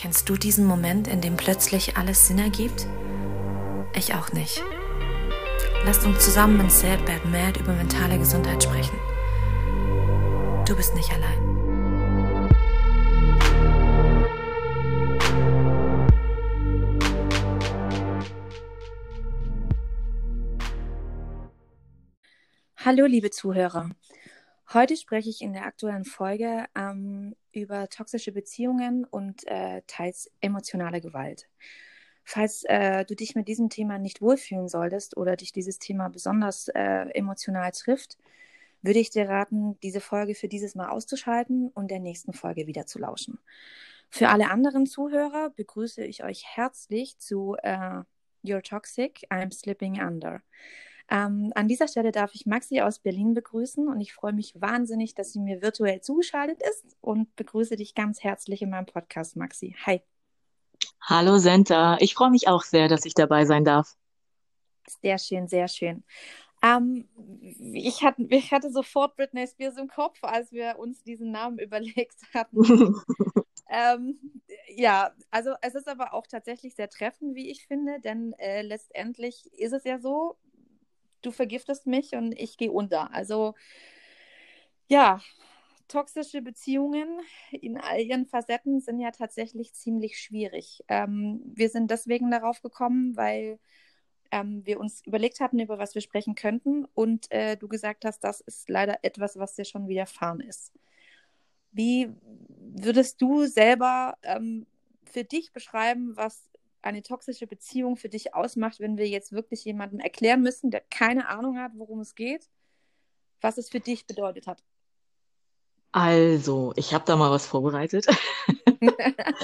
Kennst du diesen Moment, in dem plötzlich alles Sinn ergibt? Ich auch nicht. Lasst uns zusammen in Sad Bad Mad über mentale Gesundheit sprechen. Du bist nicht allein. Hallo, liebe Zuhörer. Heute spreche ich in der aktuellen Folge ähm, über toxische Beziehungen und äh, teils emotionale Gewalt. Falls äh, du dich mit diesem Thema nicht wohlfühlen solltest oder dich dieses Thema besonders äh, emotional trifft, würde ich dir raten, diese Folge für dieses Mal auszuschalten und der nächsten Folge wieder zu lauschen. Für alle anderen Zuhörer begrüße ich euch herzlich zu äh, You're Toxic, I'm Slipping Under. Ähm, an dieser Stelle darf ich Maxi aus Berlin begrüßen und ich freue mich wahnsinnig, dass sie mir virtuell zugeschaltet ist und begrüße dich ganz herzlich in meinem Podcast, Maxi. Hi. Hallo Senta, ich freue mich auch sehr, dass ich dabei sein darf. Sehr schön, sehr schön. Ähm, ich, hatte, ich hatte sofort Britney Spears im Kopf, als wir uns diesen Namen überlegt hatten. ähm, ja, also es ist aber auch tatsächlich sehr treffend, wie ich finde, denn äh, letztendlich ist es ja so, du vergiftest mich und ich gehe unter. Also ja, toxische Beziehungen in all ihren Facetten sind ja tatsächlich ziemlich schwierig. Ähm, wir sind deswegen darauf gekommen, weil ähm, wir uns überlegt hatten, über was wir sprechen könnten und äh, du gesagt hast, das ist leider etwas, was dir schon widerfahren ist. Wie würdest du selber ähm, für dich beschreiben, was eine toxische Beziehung für dich ausmacht, wenn wir jetzt wirklich jemandem erklären müssen, der keine Ahnung hat, worum es geht, was es für dich bedeutet hat? Also, ich habe da mal was vorbereitet.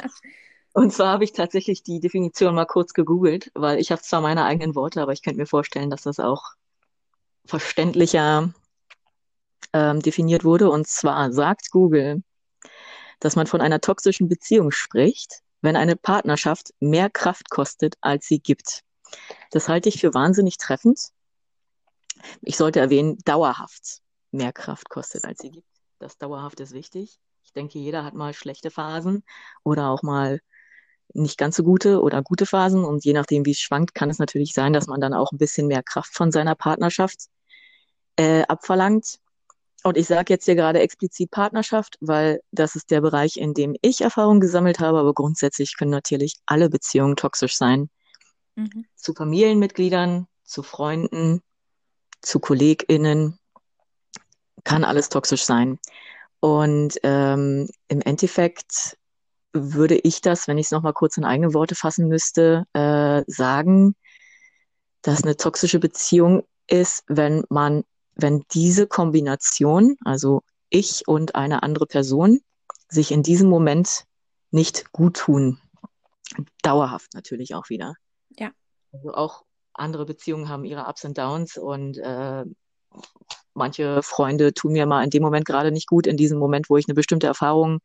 Und zwar habe ich tatsächlich die Definition mal kurz gegoogelt, weil ich habe zwar meine eigenen Worte, aber ich könnte mir vorstellen, dass das auch verständlicher ähm, definiert wurde. Und zwar sagt Google, dass man von einer toxischen Beziehung spricht, wenn eine Partnerschaft mehr Kraft kostet, als sie gibt. Das halte ich für wahnsinnig treffend. Ich sollte erwähnen, dauerhaft mehr Kraft kostet, als sie gibt. Das dauerhaft ist wichtig. Ich denke, jeder hat mal schlechte Phasen oder auch mal nicht ganz so gute oder gute Phasen. Und je nachdem, wie es schwankt, kann es natürlich sein, dass man dann auch ein bisschen mehr Kraft von seiner Partnerschaft äh, abverlangt. Und ich sage jetzt hier gerade explizit Partnerschaft, weil das ist der Bereich, in dem ich Erfahrung gesammelt habe, aber grundsätzlich können natürlich alle Beziehungen toxisch sein. Mhm. Zu Familienmitgliedern, zu Freunden, zu KollegInnen, kann alles toxisch sein. Und ähm, im Endeffekt würde ich das, wenn ich es nochmal kurz in eigene Worte fassen müsste, äh, sagen, dass eine toxische Beziehung ist, wenn man wenn diese Kombination, also ich und eine andere Person, sich in diesem Moment nicht gut tun. Dauerhaft natürlich auch wieder. Ja. Also auch andere Beziehungen haben ihre Ups und Downs und äh, manche Freunde tun mir mal in dem Moment gerade nicht gut, in diesem Moment, wo ich eine bestimmte Erfahrung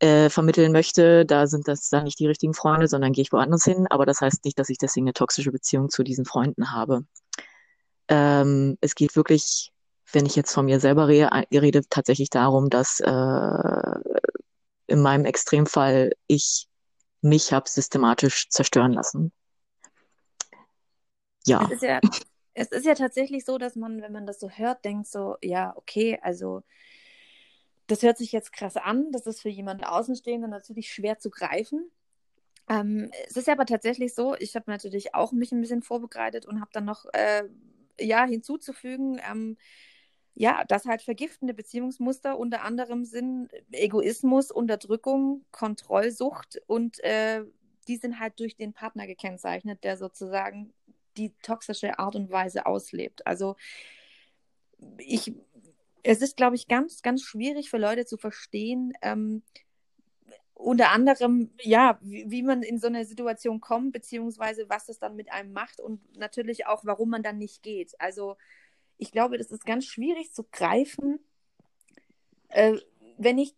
äh, vermitteln möchte, da sind das dann nicht die richtigen Freunde, sondern gehe ich woanders hin. Aber das heißt nicht, dass ich deswegen eine toxische Beziehung zu diesen Freunden habe. Ähm, es geht wirklich, wenn ich jetzt von mir selber rede, rede tatsächlich darum, dass äh, in meinem Extremfall ich mich habe systematisch zerstören lassen. Ja. Es ist ja, es ist ja tatsächlich so, dass man, wenn man das so hört, denkt so, ja, okay, also das hört sich jetzt krass an, das ist für jemanden Außenstehenden natürlich schwer zu greifen. Ähm, es ist ja aber tatsächlich so, ich habe natürlich auch mich ein bisschen vorbereitet und habe dann noch äh, ja, hinzuzufügen, ähm, ja, dass halt vergiftende Beziehungsmuster unter anderem sind Egoismus, Unterdrückung, Kontrollsucht und äh, die sind halt durch den Partner gekennzeichnet, der sozusagen die toxische Art und Weise auslebt. Also ich, es ist, glaube ich, ganz, ganz schwierig für Leute zu verstehen, ähm, unter anderem, ja, wie, wie, man in so eine Situation kommt, beziehungsweise was es dann mit einem macht und natürlich auch, warum man dann nicht geht. Also ich glaube, das ist ganz schwierig zu greifen, äh, wenn ich,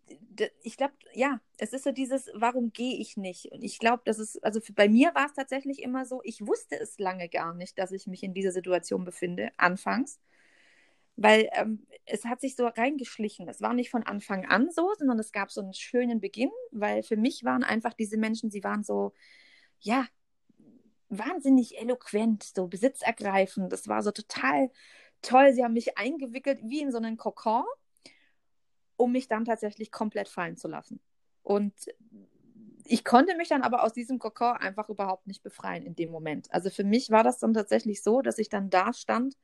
ich glaube, ja, es ist so dieses, warum gehe ich nicht? Und ich glaube, das ist, also für, bei mir war es tatsächlich immer so, ich wusste es lange gar nicht, dass ich mich in dieser Situation befinde, anfangs. Weil ähm, es hat sich so reingeschlichen. Es war nicht von Anfang an so, sondern es gab so einen schönen Beginn, weil für mich waren einfach diese Menschen, sie waren so, ja, wahnsinnig eloquent, so besitzergreifend. Das war so total toll. Sie haben mich eingewickelt wie in so einen Kokon, um mich dann tatsächlich komplett fallen zu lassen. Und ich konnte mich dann aber aus diesem Kokon einfach überhaupt nicht befreien in dem Moment. Also für mich war das dann tatsächlich so, dass ich dann da stand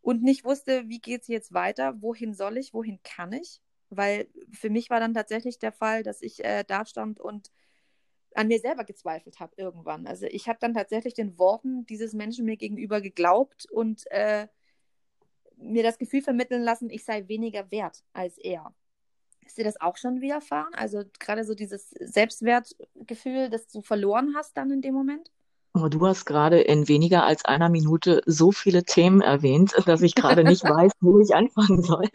und nicht wusste, wie geht es jetzt weiter, wohin soll ich, wohin kann ich. Weil für mich war dann tatsächlich der Fall, dass ich äh, da stand und an mir selber gezweifelt habe irgendwann. Also ich habe dann tatsächlich den Worten dieses Menschen mir gegenüber geglaubt und äh, mir das Gefühl vermitteln lassen, ich sei weniger wert als er. Ist dir das auch schon widerfahren? Also gerade so dieses Selbstwertgefühl, das du verloren hast dann in dem Moment? Aber du hast gerade in weniger als einer Minute so viele Themen erwähnt, dass ich gerade nicht weiß, wo ich anfangen soll.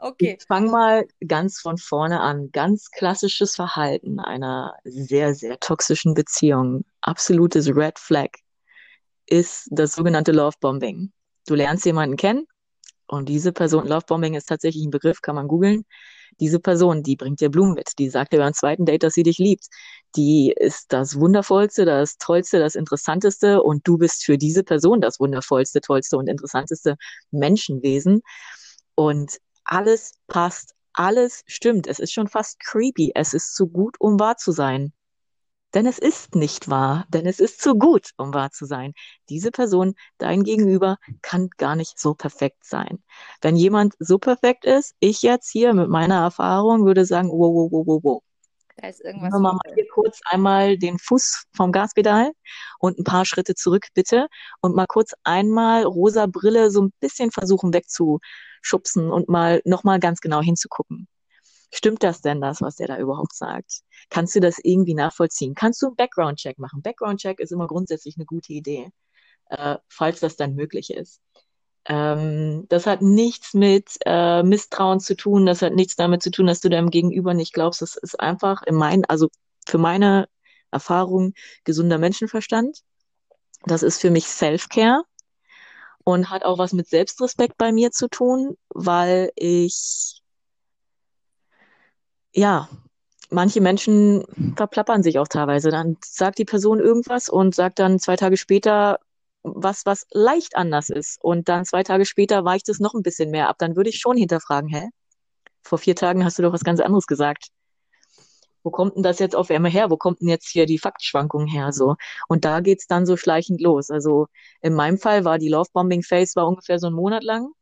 okay. Ich fange mal ganz von vorne an. Ganz klassisches Verhalten einer sehr, sehr toxischen Beziehung. Absolutes Red Flag ist das sogenannte Love Bombing. Du lernst jemanden kennen und diese Person, Love Bombing ist tatsächlich ein Begriff, kann man googeln diese Person, die bringt dir Blumen mit, die sagt dir beim zweiten Date, dass sie dich liebt, die ist das Wundervollste, das Tollste, das Interessanteste und du bist für diese Person das Wundervollste, Tollste und Interessanteste Menschenwesen. Und alles passt, alles stimmt. Es ist schon fast creepy. Es ist zu gut, um wahr zu sein. Denn es ist nicht wahr, denn es ist zu gut, um wahr zu sein. Diese Person, dein Gegenüber, kann gar nicht so perfekt sein. Wenn jemand so perfekt ist, ich jetzt hier mit meiner Erfahrung würde sagen, wow, wow, wow, wow, wow. Da ist irgendwas. Wir mal hier kurz einmal den Fuß vom Gaspedal und ein paar Schritte zurück, bitte. Und mal kurz einmal rosa Brille so ein bisschen versuchen wegzuschubsen und mal nochmal ganz genau hinzugucken. Stimmt das denn, das, was der da überhaupt sagt? Kannst du das irgendwie nachvollziehen? Kannst du einen Background-Check machen? Background-Check ist immer grundsätzlich eine gute Idee, äh, falls das dann möglich ist. Ähm, das hat nichts mit äh, Misstrauen zu tun, das hat nichts damit zu tun, dass du deinem Gegenüber nicht glaubst. Das ist einfach in meinen, also für meine Erfahrung gesunder Menschenverstand. Das ist für mich Self-Care und hat auch was mit Selbstrespekt bei mir zu tun, weil ich ja, manche Menschen verplappern sich auch teilweise. Dann sagt die Person irgendwas und sagt dann zwei Tage später was, was leicht anders ist. Und dann zwei Tage später weicht es noch ein bisschen mehr ab. Dann würde ich schon hinterfragen, hä? Vor vier Tagen hast du doch was ganz anderes gesagt. Wo kommt denn das jetzt auf einmal her? Wo kommt denn jetzt hier die Faktschwankung her? So. Und da geht's dann so schleichend los. Also in meinem Fall war die Lovebombing Phase war ungefähr so einen Monat lang.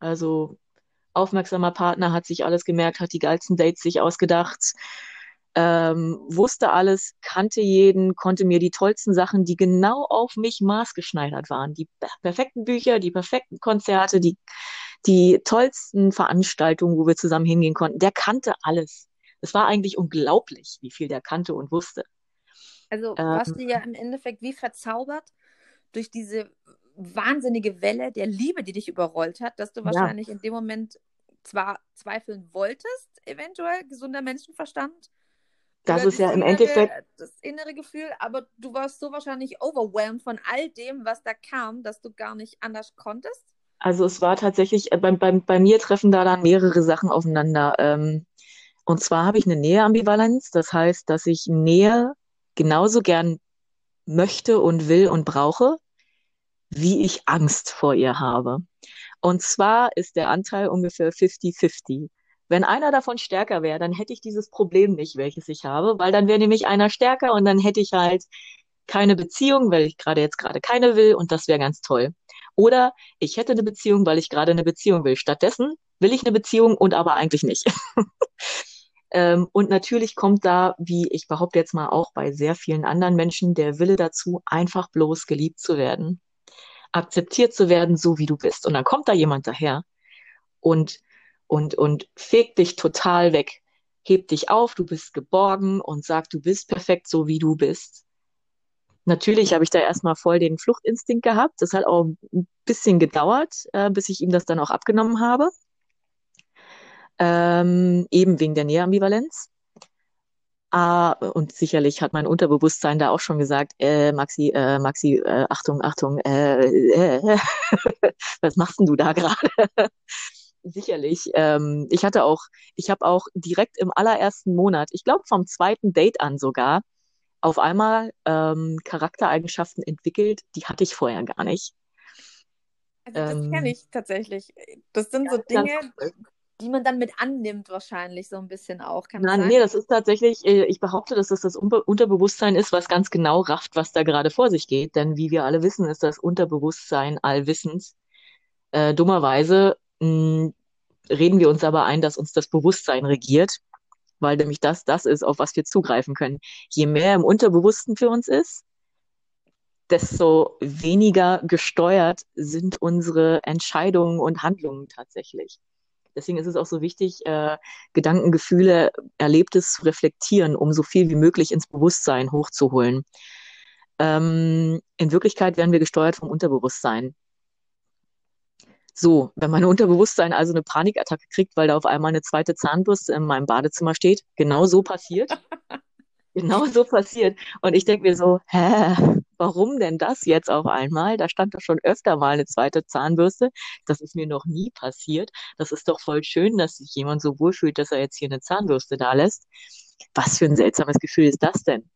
Also aufmerksamer Partner, hat sich alles gemerkt, hat die geilsten Dates sich ausgedacht, ähm, wusste alles, kannte jeden, konnte mir die tollsten Sachen, die genau auf mich maßgeschneidert waren, die perfekten Bücher, die perfekten Konzerte, die, die tollsten Veranstaltungen, wo wir zusammen hingehen konnten, der kannte alles. Es war eigentlich unglaublich, wie viel der kannte und wusste. Also warst ähm, du ja im Endeffekt wie verzaubert durch diese wahnsinnige Welle der Liebe, die dich überrollt hat, dass du wahrscheinlich ja. in dem Moment zwar zweifeln wolltest, eventuell gesunder Menschenverstand. Das ist ja im innere, Endeffekt das innere Gefühl, aber du warst so wahrscheinlich overwhelmed von all dem, was da kam, dass du gar nicht anders konntest. Also es war tatsächlich, äh, bei, bei, bei mir treffen da dann mehrere Sachen aufeinander. Ähm, und zwar habe ich eine Näheambivalenz, das heißt, dass ich Nähe genauso gern möchte und will und brauche, wie ich Angst vor ihr habe. Und zwar ist der Anteil ungefähr 50-50. Wenn einer davon stärker wäre, dann hätte ich dieses Problem nicht, welches ich habe, weil dann wäre nämlich einer stärker und dann hätte ich halt keine Beziehung, weil ich gerade jetzt gerade keine will und das wäre ganz toll. Oder ich hätte eine Beziehung, weil ich gerade eine Beziehung will. Stattdessen will ich eine Beziehung und aber eigentlich nicht. ähm, und natürlich kommt da, wie ich behaupte jetzt mal auch bei sehr vielen anderen Menschen, der Wille dazu, einfach bloß geliebt zu werden akzeptiert zu werden, so wie du bist. Und dann kommt da jemand daher und, und, und fegt dich total weg, hebt dich auf, du bist geborgen und sagt, du bist perfekt, so wie du bist. Natürlich habe ich da erstmal voll den Fluchtinstinkt gehabt. Das hat auch ein bisschen gedauert, äh, bis ich ihm das dann auch abgenommen habe. Ähm, eben wegen der Näheambivalenz. Ah, und sicherlich hat mein Unterbewusstsein da auch schon gesagt, äh, Maxi, äh, Maxi, äh, Achtung, Achtung, äh, äh, was machst denn du da gerade? Sicherlich. Ähm, ich hatte auch, ich habe auch direkt im allerersten Monat, ich glaube vom zweiten Date an sogar, auf einmal ähm, Charaktereigenschaften entwickelt, die hatte ich vorher gar nicht. Also das ähm, kenne ich tatsächlich. Das sind so Dinge, die man dann mit annimmt wahrscheinlich so ein bisschen auch. Kann Nein, nee, das ist tatsächlich, äh, ich behaupte, dass das das Unterbewusstsein ist, was ganz genau rafft, was da gerade vor sich geht. Denn wie wir alle wissen, ist das Unterbewusstsein allwissens. Äh, dummerweise mh, hm, reden wir uns aber ein, dass uns das Bewusstsein regiert, weil nämlich das das ist, auf was wir zugreifen können. Je mehr im Unterbewussten für uns ist, desto weniger gesteuert sind unsere Entscheidungen und Handlungen tatsächlich. Deswegen ist es auch so wichtig, äh, Gedanken, Gefühle, Erlebtes zu reflektieren, um so viel wie möglich ins Bewusstsein hochzuholen. Ähm, in Wirklichkeit werden wir gesteuert vom Unterbewusstsein. So, wenn mein Unterbewusstsein also eine Panikattacke kriegt, weil da auf einmal eine zweite Zahnbürste in meinem Badezimmer steht, genau so passiert. genau so passiert. Und ich denke mir so, hä, warum denn das jetzt auf einmal? Da stand doch schon öfter mal eine zweite Zahnbürste. Das ist mir noch nie passiert. Das ist doch voll schön, dass sich jemand so wohlfühlt, dass er jetzt hier eine Zahnbürste da lässt. Was für ein seltsames Gefühl ist das denn?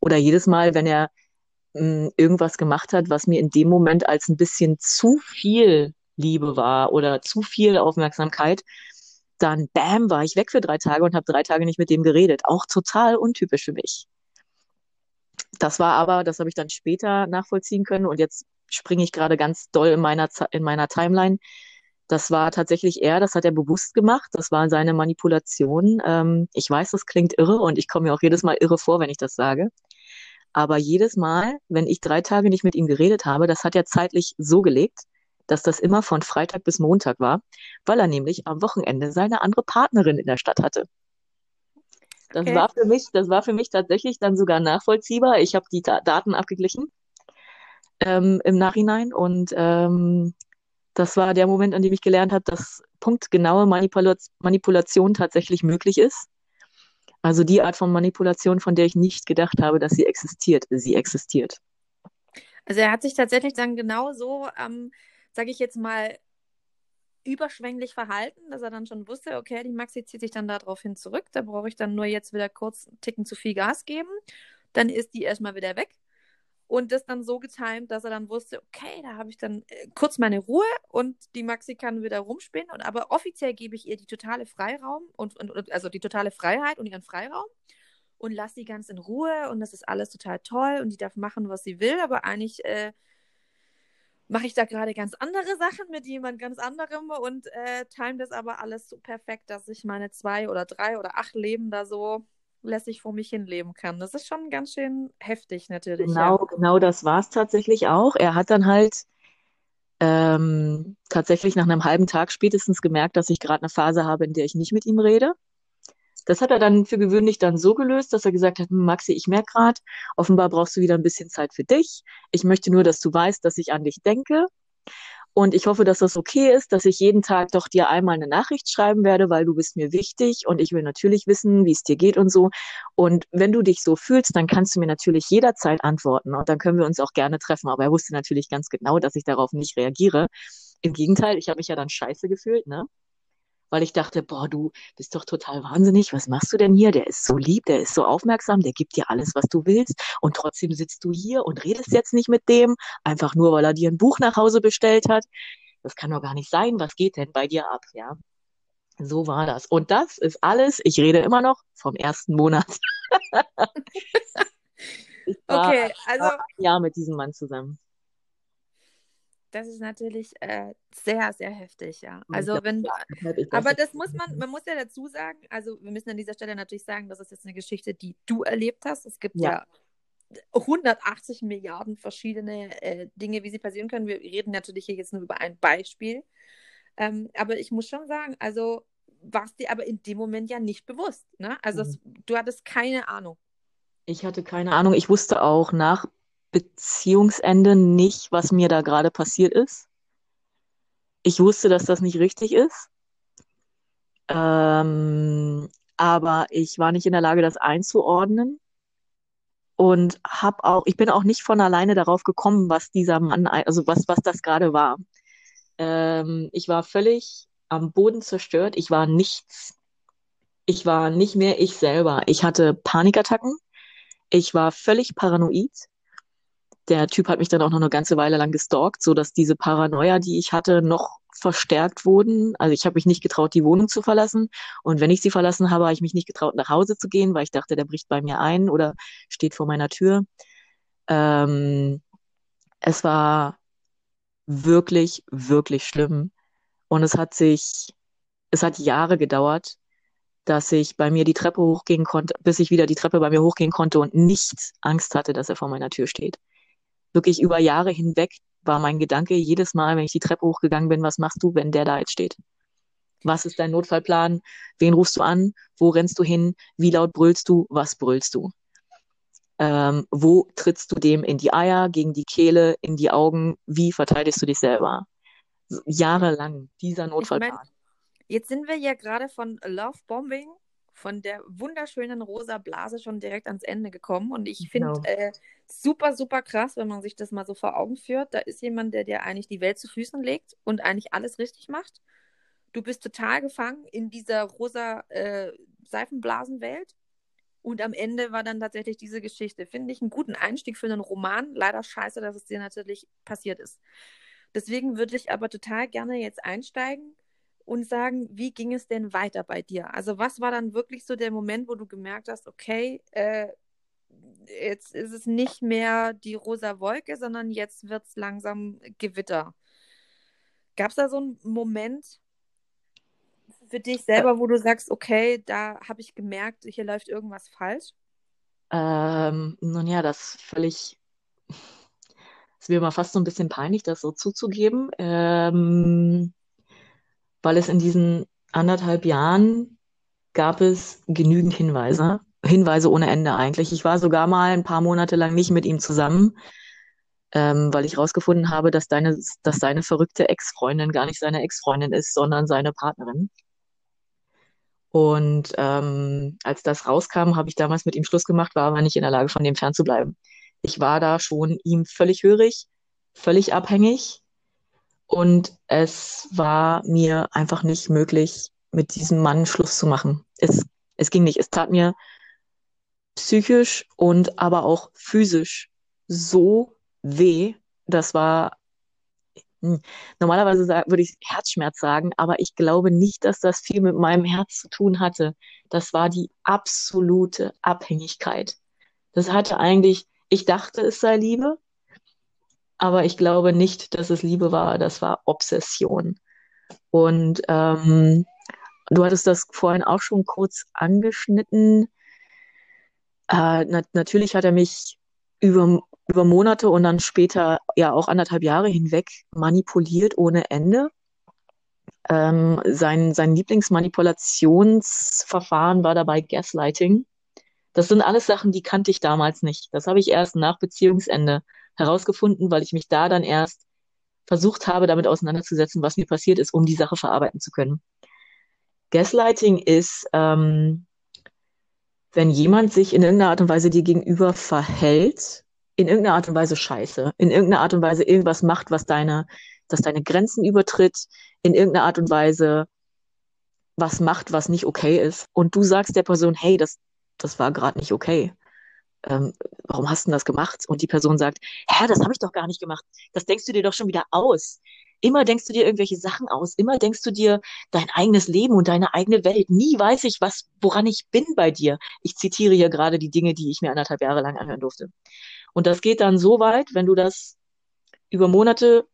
Oder jedes Mal, wenn er mh, hm, irgendwas gemacht hat, was mir in dem Moment als ein bisschen zu viel Liebe war oder zu viel Aufmerksamkeit, dann bam, war ich weg für drei Tage und habe drei Tage nicht mit dem geredet. Auch total untypisch für mich. Das war aber, das habe ich dann später nachvollziehen können und jetzt springe ich gerade ganz doll in meiner, in meiner Timeline. Das war tatsächlich er, das hat er bewusst gemacht, das war seine Manipulation. Ähm, ich weiß, das klingt irre und ich komme mir auch jedes Mal irre vor, wenn ich das sage. Aber jedes Mal, wenn ich drei Tage nicht mit ihm geredet habe, das hat er zeitlich so gelegt, dass das immer von Freitag bis Montag war, weil er nämlich am Wochenende seine andere Partnerin in der Stadt hatte. Das okay. war für mich, das war für mich tatsächlich dann sogar nachvollziehbar. Ich habe die Ta Daten abgeglichen ähm, im Nachhinein und ähm, das war der Moment, an dem ich gelernt habe, dass punktgenaue Manipula Manipulation tatsächlich möglich ist. Also die Art von Manipulation, von der ich nicht gedacht habe, dass sie existiert. Sie existiert. Also er hat sich tatsächlich dann genau so ähm, sage ich jetzt mal, überschwänglich verhalten, dass er dann schon wusste, okay, die Maxi zieht sich dann daraufhin zurück, da brauche ich dann nur jetzt wieder kurz einen Ticken zu viel Gas geben, dann ist die erstmal wieder weg. Und das dann so getimt, dass er dann wusste, okay, da habe ich dann äh, kurz meine Ruhe und die Maxi kann wieder rumspinnen. Und aber offiziell gebe ich ihr die totale Freiraum und, und also die totale Freiheit und ihren Freiraum und lasse sie ganz in Ruhe und das ist alles total toll und die darf machen, was sie will, aber eigentlich äh, mache ich da gerade ganz andere Sachen mit jemand ganz anderem und äh, time das aber alles so perfekt, dass ich meine zwei oder drei oder acht Leben da so lässig vor mich hin leben kann. Das ist schon ganz schön heftig natürlich. Genau, ja. genau das war es tatsächlich auch. Er hat dann halt ähm, tatsächlich nach einem halben Tag spätestens gemerkt, dass ich gerade eine Phase habe, in der ich nicht mit ihm rede. Das hat er dann für gewöhnlich dann so gelöst, dass er gesagt hat, hm, Maxi, ich merke gerade, offenbar brauchst du wieder ein bisschen Zeit für dich. Ich möchte nur, dass du weißt, dass ich an dich denke. Und ich hoffe, dass das okay ist, dass ich jeden Tag doch dir einmal eine Nachricht schreiben werde, weil du bist mir wichtig und ich will natürlich wissen, wie es dir geht und so. Und wenn du dich so fühlst, dann kannst du mir natürlich jederzeit antworten und dann können wir uns auch gerne treffen. Aber er wusste natürlich ganz genau, dass ich darauf nicht reagiere. Im Gegenteil, ich habe mich ja dann scheiße gefühlt, ne? Weil ich dachte, boah, du bist doch total wahnsinnig. Was machst du denn hier? Der ist so lieb, der ist so aufmerksam, der gibt dir alles, was du willst. Und trotzdem sitzt du hier und redest jetzt nicht mit dem, einfach nur, weil er dir ein Buch nach Hause bestellt hat. Das kann doch gar nicht sein. Was geht denn bei dir ab? Ja. So war das. Und das ist alles, ich rede immer noch vom ersten Monat. war okay, also. Jahr mit diesem Mann zusammen das ist natürlich äh, sehr, sehr heftig, ja. Also wenn, aber das muss man, man muss ja dazu sagen, also wir müssen an dieser Stelle natürlich sagen, das ist jetzt eine Geschichte, die du erlebt hast. Es gibt ja, ja 180 Milliarden verschiedene äh, Dinge, wie sie passieren können. Wir reden natürlich hier jetzt nur über ein Beispiel. Ähm, aber ich muss schon sagen, also war es dir aber in dem Moment ja nicht bewusst. Ne? Also mhm. es, du hattest keine Ahnung. Ich hatte keine Ahnung. Ich wusste auch nach Beziehungsende nicht, was mir da gerade passiert ist. Ich wusste, dass das nicht richtig ist. Ähm, aber ich war nicht in der Lage, das einzuordnen und habe auch, ich bin auch nicht von alleine darauf gekommen, was dieser Mann, also was, was das gerade war. Ähm, ich war völlig am Boden zerstört. Ich war nichts. Ich war nicht mehr ich selber. Ich hatte Panikattacken. Ich war völlig paranoid. Der Typ hat mich dann auch noch eine ganze Weile lang gestalkt, so dass diese Paranoia, die ich hatte, noch verstärkt wurden. Also ich habe mich nicht getraut, die Wohnung zu verlassen. Und wenn ich sie verlassen habe, habe ich mich nicht getraut, nach Hause zu gehen, weil ich dachte, der bricht bei mir ein oder steht vor meiner Tür. Ähm, es war wirklich, wirklich schlimm. Und es hat sich, es hat Jahre gedauert, dass ich bei mir die Treppe hochgehen konnte, bis ich wieder die Treppe bei mir hochgehen konnte und nicht Angst hatte, dass er vor meiner Tür steht. Wirklich über Jahre hinweg war mein Gedanke jedes Mal, wenn ich die Treppe hochgegangen bin, was machst du, wenn der da jetzt steht? Was ist dein Notfallplan? Wen rufst du an? Wo rennst du hin? Wie laut brüllst du? Was brüllst du? Ähm, wo trittst du dem in die Eier, gegen die Kehle, in die Augen? Wie verteidigst du dich selber? Jahrelang dieser Notfallplan. Ich mein, jetzt sind wir ja gerade von Love Bombing, von der wunderschönen rosa Blase schon direkt ans Ende gekommen. Und ich finde genau. äh, super, super krass, wenn man sich das mal so vor Augen führt. Da ist jemand, der dir eigentlich die Welt zu Füßen legt und eigentlich alles richtig macht. Du bist total gefangen in dieser rosa äh, Seifenblasenwelt und am Ende war dann tatsächlich diese Geschichte. Finde ich einen guten Einstieg für einen Roman. Leider scheiße, dass es dir natürlich passiert ist. Deswegen würde ich aber total gerne jetzt einsteigen und sagen, wie ging es denn weiter bei dir? Also was war dann wirklich so der Moment, wo du gemerkt hast, okay, äh, jetzt ist es nicht mehr die rosa Wolke, sondern jetzt wird es langsam Gewitter. Gab es da so einen Moment, für dich selber, wo du sagst, okay, da habe ich gemerkt, hier läuft irgendwas falsch? Ähm, nun ja, das völlig, es wäre mir fast so ein bisschen peinlich, das so zuzugeben, ähm, weil es in diesen anderthalb Jahren gab es genügend Hinweise, Hinweise ohne Ende eigentlich. Ich war sogar mal ein paar Monate lang nicht mit ihm zusammen, ähm, weil ich herausgefunden habe, dass deine, dass seine verrückte Ex-Freundin gar nicht seine Ex-Freundin ist, sondern seine Partnerin. Und ähm, als das rauskam, habe ich damals mit ihm Schluss gemacht, war aber nicht in der Lage, von dem fernzubleiben. Ich war da schon ihm völlig hörig, völlig abhängig. Und es war mir einfach nicht möglich, mit diesem Mann Schluss zu machen. Es, es ging nicht. Es tat mir psychisch und aber auch physisch so weh. Das war hm. Normalerweise würde ich Herzschmerz sagen, aber ich glaube nicht, dass das viel mit meinem Herz zu tun hatte. Das war die absolute Abhängigkeit. Das hatte eigentlich, ich dachte, es sei Liebe, aber ich glaube nicht, dass es Liebe war. Das war Obsession. Und ähm, du hattest das vorhin auch schon kurz angeschnitten. Äh, na natürlich hat er mich über über Monate und dann später ja auch anderthalb Jahre hinweg manipuliert ohne Ende. Ähm, sein, sein Lieblingsmanipulationsverfahren war dabei Gaslighting. Das sind alles Sachen, die kannte ich damals nicht. Das habe ich erst nach Beziehungsende herausgefunden, weil ich mich da dann erst versucht habe, damit auseinanderzusetzen, was mir passiert ist, um die Sache verarbeiten zu können. Gaslighting ist, ähm, wenn jemand sich in irgendeiner Art und Weise dir gegenüber verhält, in irgendeiner Art und Weise scheiße, in irgendeiner Art und Weise irgendwas macht, was deine, dass deine Grenzen übertritt, in irgendeiner Art und Weise was macht, was nicht okay ist. Und du sagst der Person, hey, das, das war gerade nicht okay. Ähm, warum hast du das gemacht? Und die Person sagt, hä, das habe ich doch gar nicht gemacht. Das denkst du dir doch schon wieder aus. Immer denkst du dir irgendwelche Sachen aus. Immer denkst du dir dein eigenes Leben und deine eigene Welt. Nie weiß ich, was, woran ich bin bei dir. Ich zitiere hier gerade die Dinge, die ich mir anderthalb Jahre lang anhören durfte. Und das geht dann so weit, wenn du das über Monate,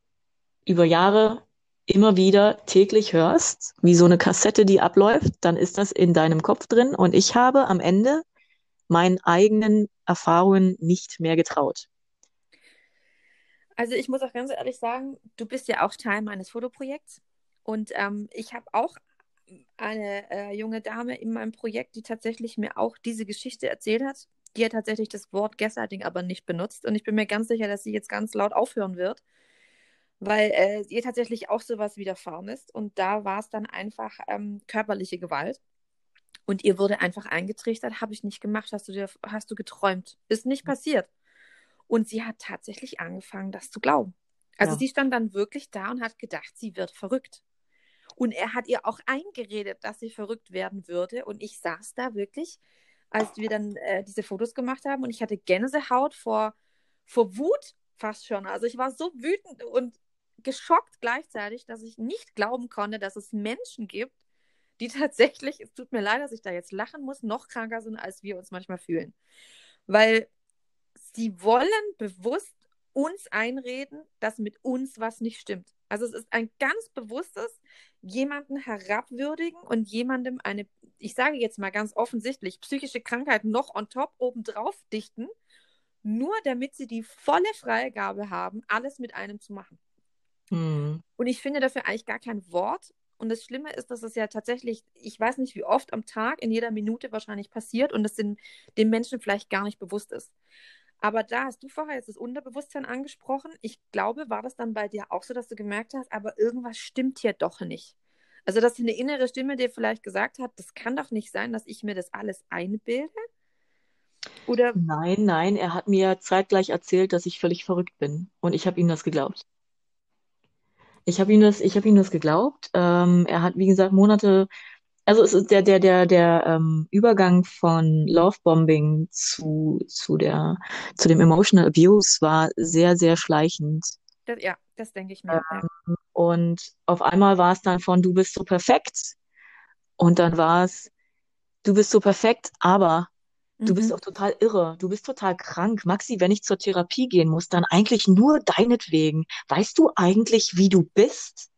über Jahre immer wieder täglich hörst, wie so eine Kassette, die abläuft, dann ist das in deinem Kopf drin. Und ich habe am Ende meinen eigenen Erfahrungen nicht mehr getraut. Also ich muss auch ganz ehrlich sagen, du bist ja auch Teil meines Fotoprojekts. Und ähm, ich habe auch eine äh, junge Dame in meinem Projekt, die tatsächlich mir auch diese Geschichte erzählt hat die hat tatsächlich das Wort Gaslighting aber nicht benutzt. Und ich bin mir ganz sicher, dass sie jetzt ganz laut aufhören wird, weil äh, ihr tatsächlich auch sowas widerfahren ist. Und da war es dann einfach ähm, körperliche Gewalt. Und ihr wurde einfach eingetrichtert, habe ich nicht gemacht, hast du dir, hast du geträumt. Ist nicht passiert. Und sie hat tatsächlich angefangen, das zu glauben. Also ja. sie stand dann wirklich da und hat gedacht, sie wird verrückt. Und er hat ihr auch eingeredet, dass sie verrückt werden würde. Und ich saß da wirklich, als wir dann äh, diese Fotos gemacht haben, und ich hatte Gänsehaut vor, vor Wut fast schon. Also ich war so wütend und geschockt gleichzeitig, dass ich nicht glauben konnte, dass es Menschen gibt, die tatsächlich, es tut mir leid, dass ich da jetzt lachen muss, noch kranker sind, als wir uns manchmal fühlen. Weil sie wollen bewusst uns einreden, dass mit uns was nicht stimmt. Also es ist ein ganz bewusstes jemanden herabwürdigen und jemandem eine, ich sage jetzt mal ganz offensichtlich, psychische Krankheit noch on top obendrauf dichten, nur damit sie die volle Freigabe haben, alles mit einem zu machen. Mhm. Und ich finde dafür eigentlich gar kein Wort. Und das Schlimme ist, dass es ja tatsächlich, ich weiß nicht, wie oft am Tag, in jeder Minute wahrscheinlich passiert und es den Menschen vielleicht gar nicht bewusst ist. Aber da hast du vorher jetzt das Unterbewusstsein angesprochen. Ich glaube, war das dann bei dir auch so, dass du gemerkt hast, aber irgendwas stimmt hier doch nicht. Also, dass eine innere Stimme dir vielleicht gesagt hat, das kann doch nicht sein, dass ich mir das alles einbilde. Oder? Nein, nein, er hat mir zeitgleich erzählt, dass ich völlig verrückt bin. Und ich habe ihm das geglaubt. Ich habe ihm das, ich habe ihm das geglaubt. Ähm, er hat, wie gesagt, Monate also es ist der, der, der, der ähm, Übergang von Lovebombing zu, zu der, zu dem Emotional Abuse war sehr, sehr schleichend. Das, ja, das denke ich mir. Ähm. Und auf einmal war es dann von, du bist so perfekt. Und dann war es, du bist so perfekt, aber du mhm. bist auch total irre. Du bist total krank. Maxi, wenn ich zur Therapie gehen muss, dann eigentlich nur deinetwegen. Weißt du eigentlich, wie du bist?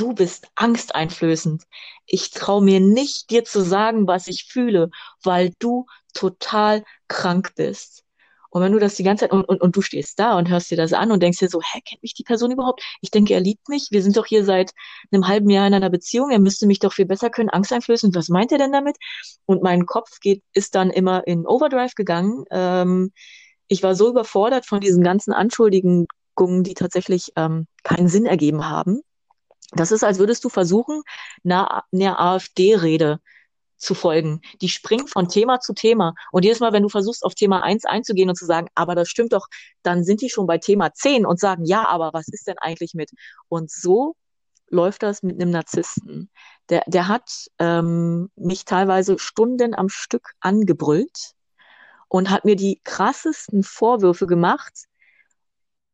du bist angsteinflößend. Ich traue mir nicht, dir zu sagen, was ich fühle, weil du total krank bist. Und wenn du das die ganze Zeit und, und, und du stehst da und hörst dir das an und denkst dir so, hä, kennt mich die Person überhaupt? Ich denke, er liebt mich. Wir sind doch hier seit einem halben Jahr in einer Beziehung. Er müsste mich doch viel besser können, Angst einflößen. Was meint er denn damit? Und mein Kopf geht, ist dann immer in Overdrive gegangen. Ähm, ich war so überfordert von diesen ganzen Anschuldigungen, die tatsächlich ähm, keinen Sinn ergeben haben. Das ist, als würdest du versuchen, einer, einer AfD-Rede zu folgen. Die springt von Thema zu Thema. Und jedes Mal, wenn du versuchst, auf Thema 1 einzugehen und zu sagen, aber das stimmt doch, dann sind die schon bei Thema 10 und sagen, ja, aber was ist denn eigentlich mit? Und so läuft das mit einem Narzissten. Der, der hat ähm, mich teilweise Stunden am Stück angebrüllt und hat mir die krassesten Vorwürfe gemacht,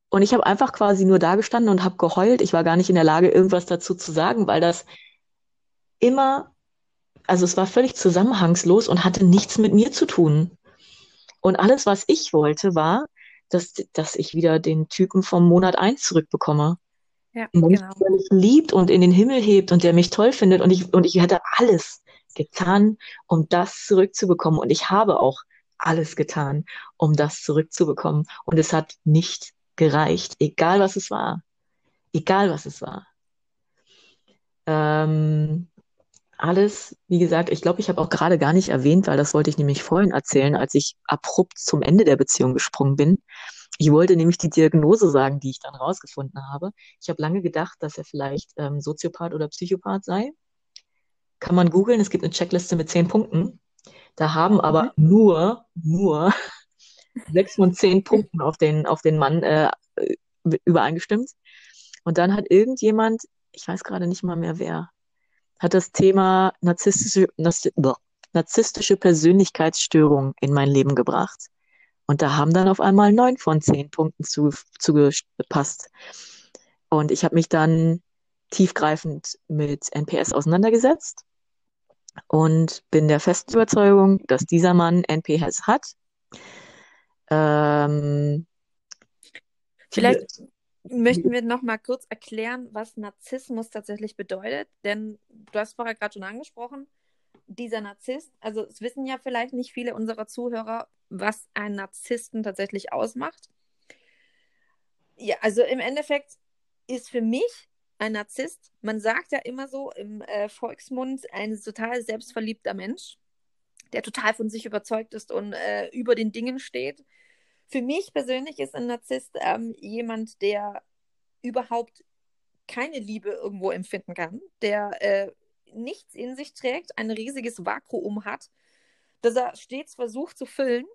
und ich habe einfach quasi nur da gestanden und habe geheult. Ich war gar nicht in der Lage, irgendwas dazu zu sagen, weil das immer, also es war völlig zusammenhangslos und hatte nichts mit mir zu tun. Und alles, was ich wollte, war, dass, dass ich wieder den Typen vom Monat eins zurückbekomme. Ja, genau. Der mich liebt und in den Himmel hebt und der mich toll findet. Und ich, und ich hätte alles getan, um das zurückzubekommen. Und ich habe auch alles getan, um das zurückzubekommen. Und es hat nicht gereicht, egal was es war. Egal was es war. Ähm, alles, wie gesagt, ich glaube, ich habe auch gerade gar nicht erwähnt, weil das wollte ich nämlich vorhin erzählen, als ich abrupt zum Ende der Beziehung gesprungen bin. Ich wollte nämlich die Diagnose sagen, die ich dann rausgefunden habe. Ich habe lange gedacht, dass er vielleicht ähm, Soziopath oder Psychopath sei. Kann man googeln, es gibt eine Checkliste mit zehn Punkten. Da haben aber mhm. nur, nur sechs von zehn Punkten auf den, auf den Mann äh, übereingestimmt. Und dann hat irgendjemand, ich weiß gerade nicht mal mehr wer, hat das Thema narzisstische, narzisstische Persönlichkeitsstörung in mein Leben gebracht. Und da haben dann auf einmal neun von zehn Punkten zu, zugepasst. Und ich habe mich dann tiefgreifend mit NPS auseinandergesetzt und bin der festen Überzeugung, dass dieser Mann NPS hat ähm, Vielleicht möchten wir noch mal kurz erklären, was Narzissmus tatsächlich bedeutet, denn du hast vorher gerade schon angesprochen, dieser Narzisst, also es wissen ja vielleicht nicht viele unserer Zuhörer, was ein Narzissten tatsächlich ausmacht. Ja, also im Endeffekt ist für mich ein Narzisst, man sagt ja immer so im äh, Volksmund, ein total selbstverliebter Mensch, der total von sich überzeugt ist und äh, über den Dingen steht für mich persönlich ist ein Narzisst ähm, jemand, der überhaupt keine Liebe irgendwo empfinden kann, der äh, nichts in sich trägt, ein riesiges Vakuum hat, das er stets versucht zu füllen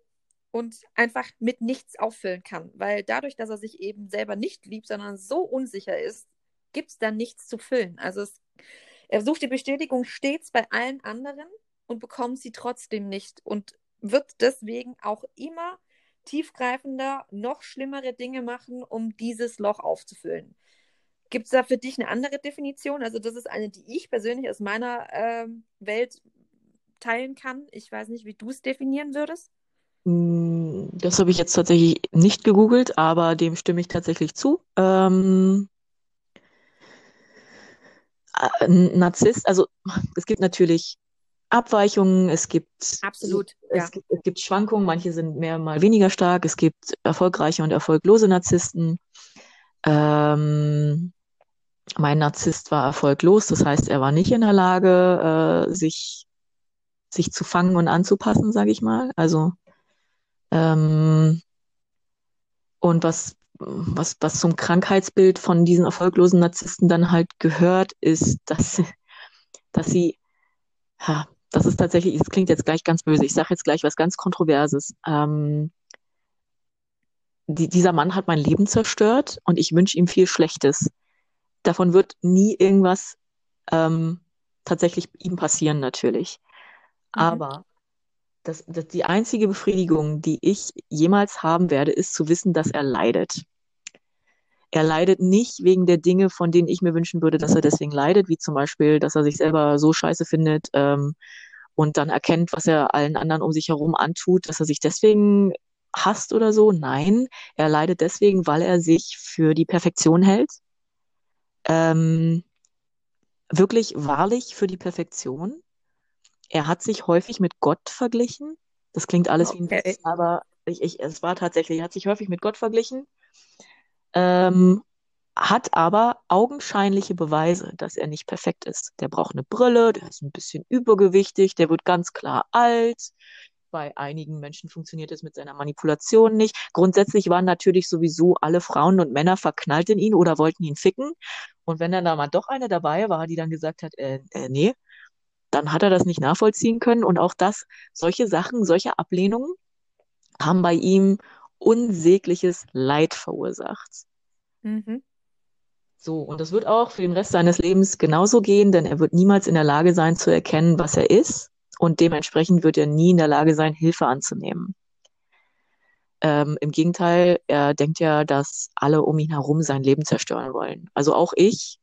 und einfach mit nichts auffüllen kann. Weil dadurch, dass er sich eben selber nicht liebt, sondern so unsicher ist, gibt es da nichts zu füllen. Also es, er sucht die Bestätigung stets bei allen anderen und bekommt sie trotzdem nicht und wird deswegen auch immer tiefgreifender, noch schlimmere Dinge machen, um dieses Loch aufzufüllen. Gibt es da für dich eine andere Definition? Also das ist eine, die ich persönlich aus meiner äh, Welt teilen kann. Ich weiß nicht, wie du es definieren würdest. Hm, das habe ich jetzt tatsächlich nicht gegoogelt, aber dem stimme ich tatsächlich zu. Ähm, ein Narzisst, also es gibt natürlich Abweichungen, es gibt, Absolut, es, ja. gibt, es gibt Schwankungen, manche sind mehr mal weniger stark, es gibt erfolgreiche und erfolglose Narzissten. Ähm, mein Narzisst war erfolglos, das heißt, er war nicht in der Lage, äh, sich, sich zu fangen und anzupassen, sage ich mal. Also ähm, und was, was, was zum Krankheitsbild von diesen erfolglosen Narzissten dann halt gehört, ist, dass, dass sie, ja, das ist tatsächlich, das klingt jetzt gleich ganz böse, ich sage jetzt gleich was ganz Kontroverses. Ähm, die, dieser Mann hat mein Leben zerstört und ich wünsche ihm viel Schlechtes. Davon wird nie irgendwas ähm, tatsächlich ihm passieren, natürlich. Mhm. Aber das, das, die einzige Befriedigung, die ich jemals haben werde, ist zu wissen, dass er leidet. Er leidet nicht wegen der Dinge, von denen ich mir wünschen würde, dass er deswegen leidet, wie zum Beispiel, dass er sich selber so scheiße findet ähm, und dann erkennt, was er allen anderen um sich herum antut, dass er sich deswegen hasst oder so. Nein, er leidet deswegen, weil er sich für die Perfektion hält. Ähm, wirklich wahrlich für die Perfektion. Er hat sich häufig mit Gott verglichen. Das klingt alles okay. wie ein Witz, aber ich, ich, es war tatsächlich, er hat sich häufig mit Gott verglichen. Ähm, hat aber augenscheinliche Beweise, dass er nicht perfekt ist. Der braucht eine Brille, der ist ein bisschen übergewichtig, der wird ganz klar alt. Bei einigen Menschen funktioniert es mit seiner Manipulation nicht. Grundsätzlich waren natürlich sowieso alle Frauen und Männer verknallt in ihn oder wollten ihn ficken. Und wenn dann da mal doch eine dabei war, die dann gesagt hat, äh, äh, nee, dann hat er das nicht nachvollziehen können. Und auch das, solche Sachen, solche Ablehnungen haben bei ihm unsägliches Leid verursacht. Mhm. So, und das wird auch für den Rest seines Lebens genauso gehen, denn er wird niemals in der Lage sein zu erkennen, was er ist. Und dementsprechend wird er nie in der Lage sein, Hilfe anzunehmen. Ähm, Im Gegenteil, er denkt ja, dass alle um ihn herum sein Leben zerstören wollen. Also auch ich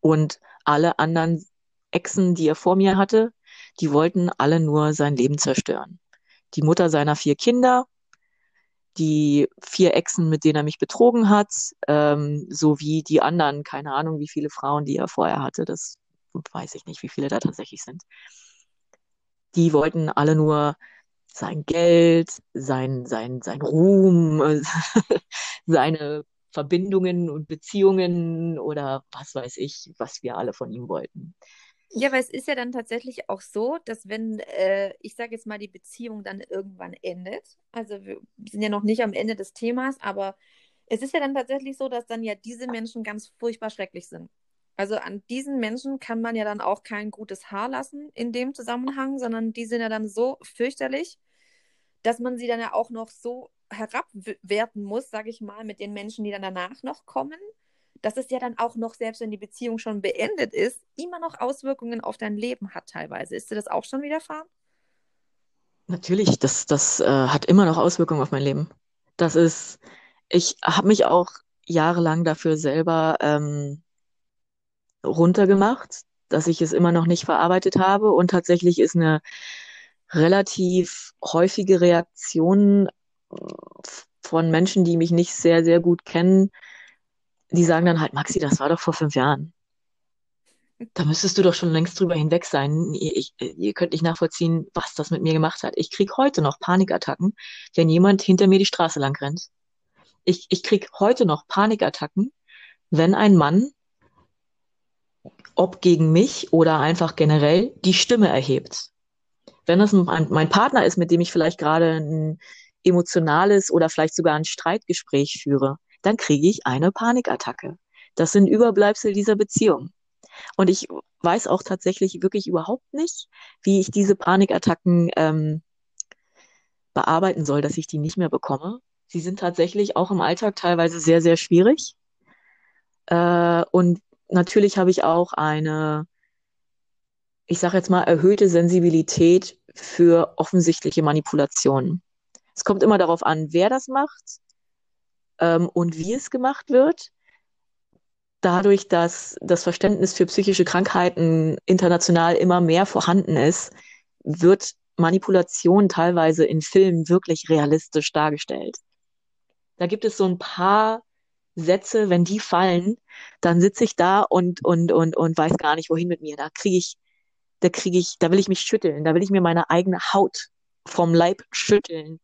und alle anderen Exen, die er vor mir hatte, die wollten alle nur sein Leben zerstören. Die Mutter seiner vier Kinder, die vier Exen, mit denen er mich betrogen hat, ähm, sowie die anderen, keine Ahnung, wie viele Frauen, die er vorher hatte, das weiß ich nicht, wie viele da tatsächlich sind. Die wollten alle nur sein Geld, sein, sein, sein Ruhm, seine Verbindungen und Beziehungen oder was weiß ich, was wir alle von ihm wollten. Ja, weil es ist ja dann tatsächlich auch so, dass wenn, äh, ich sage jetzt mal, die Beziehung dann irgendwann endet, also wir sind ja noch nicht am Ende des Themas, aber es ist ja dann tatsächlich so, dass dann ja diese Menschen ganz furchtbar schrecklich sind. Also an diesen Menschen kann man ja dann auch kein gutes Haar lassen in dem Zusammenhang, sondern die sind ja dann so fürchterlich, dass man sie dann ja auch noch so herabwerten muss, sage ich mal, mit den Menschen, die dann danach noch kommen dass es ja dann auch noch, selbst wenn die Beziehung schon beendet ist, immer noch Auswirkungen auf dein Leben hat teilweise. Ist dir das auch schon widerfahren? Natürlich, das, das äh, hat immer noch Auswirkungen auf mein Leben. Das ist, ich habe mich auch jahrelang dafür selber ähm, runtergemacht, dass ich es immer noch nicht verarbeitet habe. Und tatsächlich ist eine relativ häufige Reaktion äh, von Menschen, die mich nicht sehr, sehr gut kennen, die sagen dann halt, Maxi, das war doch vor fünf Jahren. Da müsstest du doch schon längst drüber hinweg sein. Ihr, ich, ihr könnt nicht nachvollziehen, was das mit mir gemacht hat. Ich krieg heute noch Panikattacken, wenn jemand hinter mir die Straße lang rennt. Ich, ich krieg heute noch Panikattacken, wenn ein Mann, ob gegen mich oder einfach generell, die Stimme erhebt. Wenn das mein, mein Partner ist, mit dem ich vielleicht gerade ein emotionales oder vielleicht sogar ein Streitgespräch führe, dann kriege ich eine Panikattacke. Das sind Überbleibsel dieser Beziehung. Und ich weiß auch tatsächlich wirklich überhaupt nicht, wie ich diese Panikattacken ähm, bearbeiten soll, dass ich die nicht mehr bekomme. Sie sind tatsächlich auch im Alltag teilweise sehr, sehr schwierig. Äh, und natürlich habe ich auch eine, ich sage jetzt mal, erhöhte Sensibilität für offensichtliche Manipulationen. Es kommt immer darauf an, wer das macht ähm, und wie es gemacht wird. Dadurch, dass das Verständnis für psychische Krankheiten international immer mehr vorhanden ist, wird Manipulation teilweise in Filmen wirklich realistisch dargestellt. Da gibt es so ein paar Sätze, wenn die fallen, dann sitze ich da und, und, und, und weiß gar nicht, wohin mit mir. Da kriege ich, da kriege ich, da will ich mich schütteln, da will ich mir meine eigene Haut vom Leib schütteln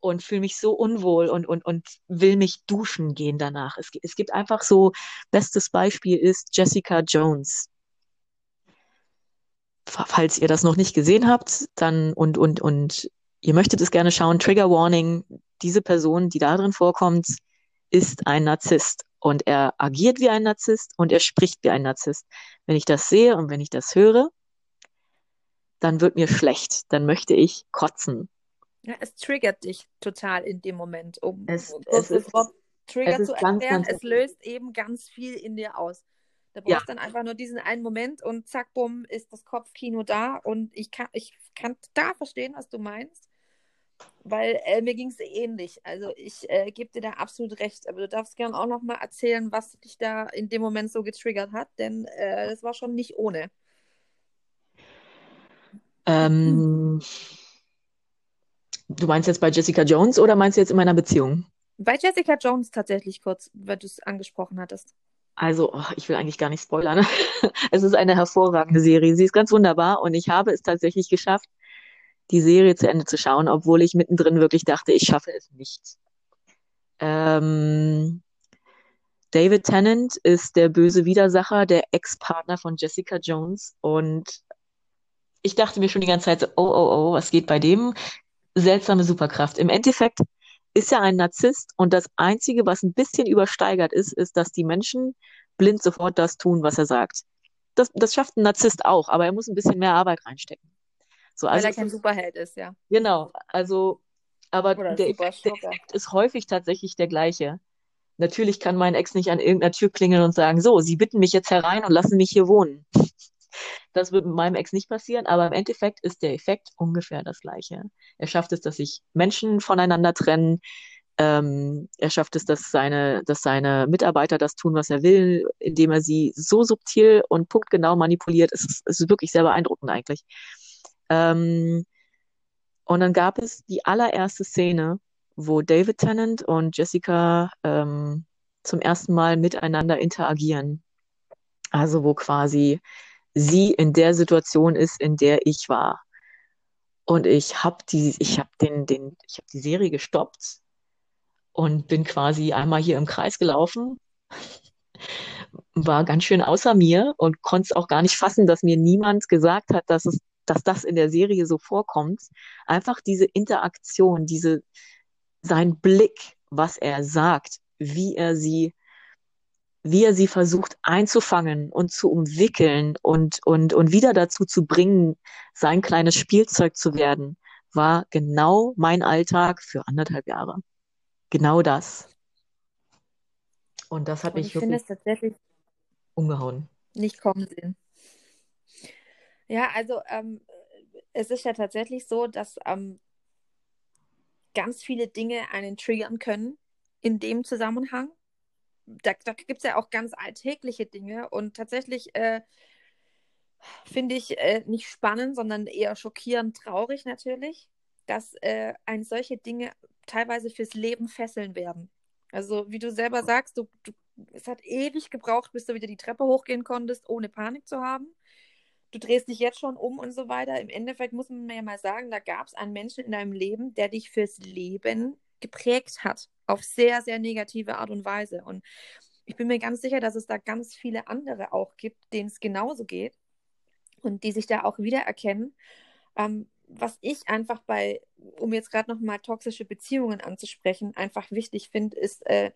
und fühle mich so unwohl und, und, und will mich duschen gehen danach. Es, es gibt einfach so, bestes Beispiel ist Jessica Jones. Falls ihr das noch nicht gesehen habt, dann und, und, und ihr möchtet es gerne schauen, Trigger Warning, diese Person, die da drin vorkommt, ist ein Narzisst und er agiert wie ein Narzisst und er spricht wie ein Narzisst. Wenn ich das sehe und wenn ich das höre, dann wird mir schlecht, dann möchte ich kotzen. Ja, es triggert dich total in dem Moment, um es, es ist, Trigger zu erklären. Ganz, es löst eben ganz viel in dir aus. Da brauchst ja. dann einfach nur diesen einen Moment und zack, bumm, ist das Kopfkino da und ich kann, ich kann da verstehen, was du meinst. Weil äh, mir ging es ähnlich. Also ich äh, gebe dir da absolut recht. Aber du darfst gerne auch noch mal erzählen, was dich da in dem Moment so getriggert hat, denn äh, das war schon nicht ohne. Ähm, du meinst jetzt bei Jessica Jones oder meinst du jetzt in meiner Beziehung? Bei Jessica Jones tatsächlich kurz, weil du es angesprochen hattest. Also, oh, ich will eigentlich gar nicht spoilern. es ist eine hervorragende Serie. Sie ist ganz wunderbar und ich habe es tatsächlich geschafft, die Serie zu Ende zu schauen, obwohl ich mittendrin wirklich dachte, ich schaffe es nicht. Ähm, David Tennant ist der böse Widersacher, der Ex-Partner von Jessica Jones. Und ich dachte mir schon die ganze Zeit so, oh, oh, oh, was geht bei dem? Seltsame Superkraft. Im Endeffekt ist er ein Narzisst und das Einzige, was ein bisschen übersteigert ist, ist, dass die Menschen blind sofort das tun, was er sagt. Das, das schafft ein Narzisst auch, aber er muss ein bisschen mehr Arbeit reinstecken. So, also Weil er kein Superheld ist, ja. Genau, also, aber der Effekt, der Effekt ist häufig tatsächlich der gleiche. Natürlich kann mein Ex nicht an irgendeiner Tür klingeln und sagen, so, Sie bitten mich jetzt herein und lassen mich hier wohnen. Das wird mit meinem Ex nicht passieren, aber im Endeffekt ist der Effekt ungefähr das gleiche. Er schafft es, dass sich Menschen voneinander trennen. Ähm, er schafft es, dass seine, dass seine Mitarbeiter das tun, was er will, indem er sie so subtil und punktgenau manipuliert. Es ist, es ist wirklich sehr beeindruckend eigentlich. Ähm, und dann gab es die allererste Szene, wo David Tennant und Jessica ähm, zum ersten Mal miteinander interagieren. Also wo quasi sie in der Situation ist, in der ich war. Und ich habe die, ich den, den, ich die Serie gestoppt und bin quasi einmal hier im Kreis gelaufen, war ganz schön außer mir und konnte es auch gar nicht fassen, dass mir niemand gesagt hat, dass es dass das in der Serie so vorkommt. Einfach diese Interaktion, diese, sein Blick, was er sagt, wie er sie, wie er sie versucht einzufangen und zu umwickeln und, und, und wieder dazu zu bringen, sein kleines Spielzeug zu werden, war genau mein Alltag für anderthalb Jahre. Genau das. Und das hat und mich wirklich umgehauen. Nicht kommen sehen. Ja, also ähm, es ist ja tatsächlich so, dass ähm, ganz viele Dinge einen triggern können in dem Zusammenhang. Da, da gibt es ja auch ganz alltägliche Dinge und tatsächlich äh, finde ich äh, nicht spannend, sondern eher schockierend traurig natürlich, dass äh, ein solche Dinge teilweise fürs Leben fesseln werden. Also wie du selber sagst, du, du, es hat ewig gebraucht, bis du wieder die Treppe hochgehen konntest, ohne Panik zu haben du drehst dich jetzt schon um und so weiter. Im Endeffekt muss man ja mal sagen, da gab es einen Menschen in deinem Leben, der dich fürs Leben geprägt hat. Auf sehr, sehr negative Art und Weise. Und ich bin mir ganz sicher, dass es da ganz viele andere auch gibt, denen es genauso geht und die sich da auch wiedererkennen. Ähm, was ich einfach bei, um jetzt gerade nochmal toxische Beziehungen anzusprechen, einfach wichtig finde, ist, äh,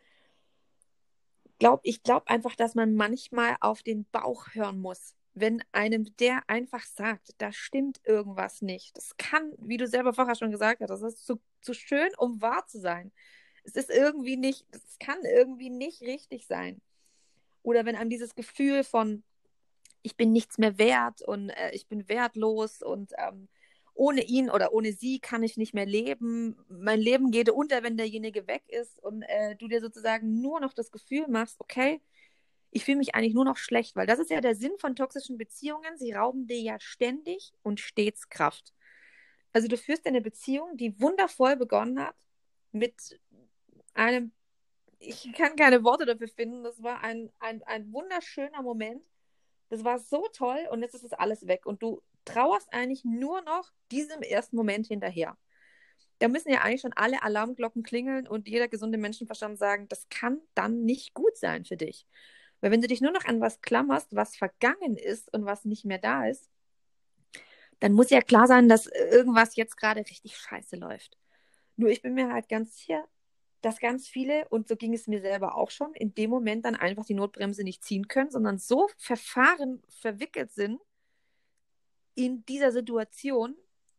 glaub, ich glaube einfach, dass man manchmal auf den Bauch hören muss. Wenn einem der einfach sagt, da stimmt irgendwas nicht. Das kann, wie du selber vorher schon gesagt hast, das ist zu, zu schön, um wahr zu sein. Es ist irgendwie nicht, es kann irgendwie nicht richtig sein. Oder wenn einem dieses Gefühl von, ich bin nichts mehr wert und äh, ich bin wertlos und ähm, ohne ihn oder ohne sie kann ich nicht mehr leben. Mein Leben geht unter, wenn derjenige weg ist und äh, du dir sozusagen nur noch das Gefühl machst, okay, ich fühle mich eigentlich nur noch schlecht, weil das ist ja der Sinn von toxischen Beziehungen. Sie rauben dir ja ständig und stets Kraft. Also du führst eine Beziehung, die wundervoll begonnen hat mit einem, ich kann keine Worte dafür finden, das war ein, ein, ein wunderschöner Moment. Das war so toll und jetzt ist es alles weg und du trauerst eigentlich nur noch diesem ersten Moment hinterher. Da müssen ja eigentlich schon alle Alarmglocken klingeln und jeder gesunde Menschenverstand sagen, das kann dann nicht gut sein für dich. Weil wenn du dich nur noch an was klammerst, was vergangen ist und was nicht mehr da ist, dann muss ja klar sein, dass irgendwas jetzt gerade richtig scheiße läuft. Nur ich bin mir halt ganz sicher, dass ganz viele, und so ging es mir selber auch schon, in dem Moment dann einfach die Notbremse nicht ziehen können, sondern so verfahren, verwickelt sind, in dieser Situation,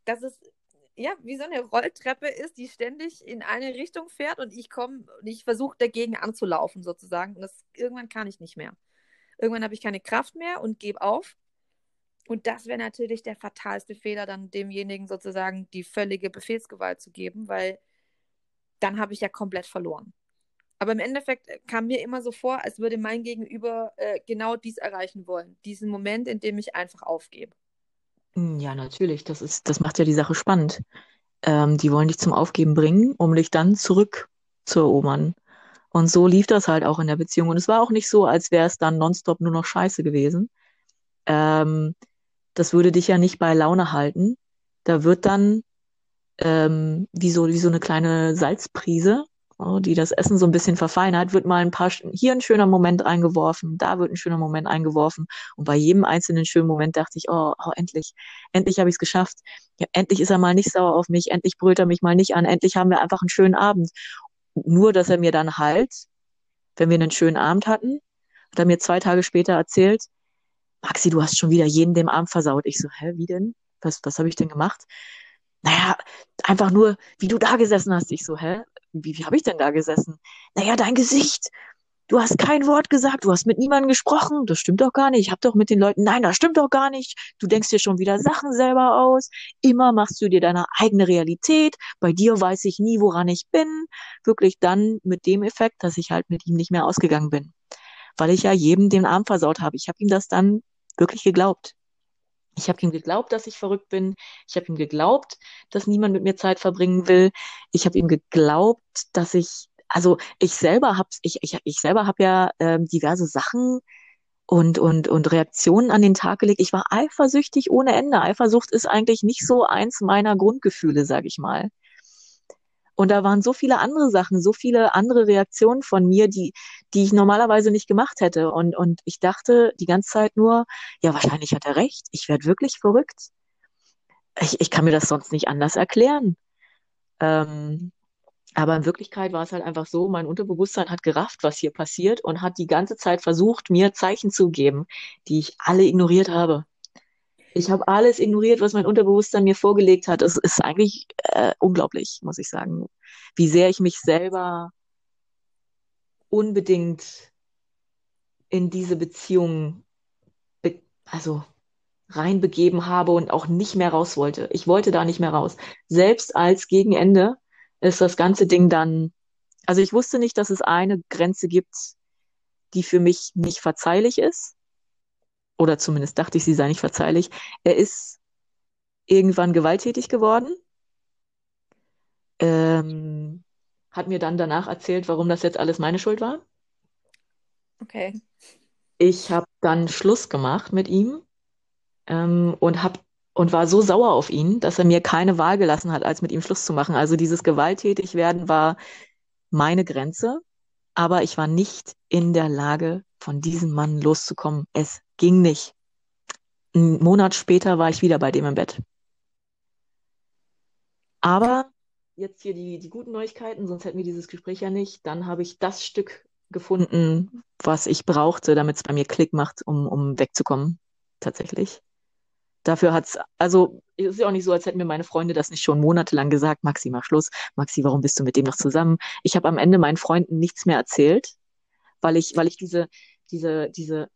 dass es ja wie so eine Rolltreppe ist, die ständig in eine Richtung fährt und ich komme und ich versuche dagegen anzulaufen sozusagen. Und das, irgendwann kann ich nicht mehr. Irgendwann habe ich keine Kraft mehr und gebe auf. Und das wäre natürlich der fatalste Fehler, dann demjenigen sozusagen die völlige Befehlsgewalt zu geben, weil dann habe ich ja komplett verloren. Aber im Endeffekt kam mir immer so vor, als würde mein Gegenüber äh, genau dies erreichen wollen. Diesen Moment, in dem ich einfach aufgebe. Hm, ja, natürlich. Das ist, das macht ja die Sache spannend. Ähm, die wollen dich zum Aufgeben bringen, um dich dann zurück zu erobern. Und so lief das halt auch in der Beziehung. Und es war auch nicht so, als wäre es dann nonstop nur noch Scheiße gewesen. Ähm, das würde dich ja nicht bei Laune halten. Da wird dann ähm, wie so, wie so eine kleine Salzprise die das Essen so ein bisschen verfeinert, wird mal ein paar, hier ein schöner Moment eingeworfen, da wird ein schöner Moment eingeworfen. Und bei jedem einzelnen schönen Moment dachte ich, oh, oh endlich, endlich habe ich es geschafft. Ja, endlich ist er mal nicht sauer auf mich, endlich brüllt er mich mal nicht an, endlich haben wir einfach einen schönen Abend. Nur, dass er mir dann halt, wenn wir einen schönen Abend hatten, hat er mir zwei Tage später erzählt, Maxi, du hast schon wieder jeden dem Abend versaut. Ich so, hä, wie denn? Was, was habe ich denn gemacht? Naja, einfach nur, wie du da gesessen hast. Ich so, hä? wie, wie habe ich denn da gesessen? Naja, dein Gesicht. Du hast kein Wort gesagt, du hast mit niemandem gesprochen. Das stimmt doch gar nicht. Ich habe doch mit den Leuten, nein, das stimmt doch gar nicht. Du denkst dir schon wieder Sachen selber aus. Immer machst du dir deine eigene Realität. Bei dir weiß ich nie, woran ich bin. Wirklich dann mit dem Effekt, dass ich halt mit ihm nicht mehr ausgegangen bin. Weil ich ja jedem den Arm versaut habe. Ich habe ihm das dann wirklich geglaubt. Ich habe ihm geglaubt, dass ich verrückt bin. Ich habe ihm geglaubt, dass niemand mit mir Zeit verbringen will. Ich habe ihm geglaubt, dass ich, also ich selber habe, ich, ich, ich selber habe ja ähm, diverse Sachen und, und, und Reaktionen an den Tag gelegt. Ich war eifersüchtig ohne Ende. Eifersucht ist eigentlich nicht so eins meiner Grundgefühle, sag ich mal. Und da waren so viele andere Sachen, so viele andere Reaktionen von mir, die, die ich normalerweise nicht gemacht hätte. Und, und ich dachte die ganze Zeit nur, ja, wahrscheinlich hat er recht. Ich werde wirklich verrückt. Ich, ich kann mir das sonst nicht anders erklären. Ähm, aber in Wirklichkeit war es halt einfach so, mein Unterbewusstsein hat gerafft, was hier passiert und hat die ganze Zeit versucht, mir Zeichen zu geben, die ich alle ignoriert habe. Ich habe alles ignoriert, was mein Unterbewusstsein mir vorgelegt hat. Es ist eigentlich äh, unglaublich, muss ich sagen, wie sehr ich mich selber unbedingt in diese Beziehung also reinbegeben habe und auch nicht mehr raus wollte. Ich wollte da nicht mehr raus. Selbst als Gegenende ist das ganze Ding dann, also ich wusste nicht, dass es eine Grenze gibt, die für mich nicht verzeihlich ist oder zumindest dachte ich, sie sei nicht verzeihlich. Er ist irgendwann gewalttätig geworden, ähm, hat mir dann danach erzählt, warum das jetzt alles meine Schuld war. Okay. Ich habe dann Schluss gemacht mit ihm ähm, und hab und war so sauer auf ihn, dass er mir keine Wahl gelassen hat, als mit ihm Schluss zu machen. Also dieses gewalttätig werden war meine Grenze, aber ich war nicht in der Lage, von diesem Mann loszukommen. Es ging nicht. Einen Monat später war ich wieder bei dem im Bett. Aber jetzt hier die, die guten Neuigkeiten, sonst hätten wir dieses Gespräch ja nicht. Dann habe ich das Stück gefunden, was ich brauchte, damit es bei mir Klick macht, um, um wegzukommen, tatsächlich. Dafür hat's, also es ist ja auch nicht so, als hätten mir meine Freunde das nicht schon monatelang gesagt, Maxi, mach Schluss, Maxi, warum bist du mit dem noch zusammen? Ich habe am Ende meinen Freunden nichts mehr erzählt, weil ich, weil ich diese, diese, diese,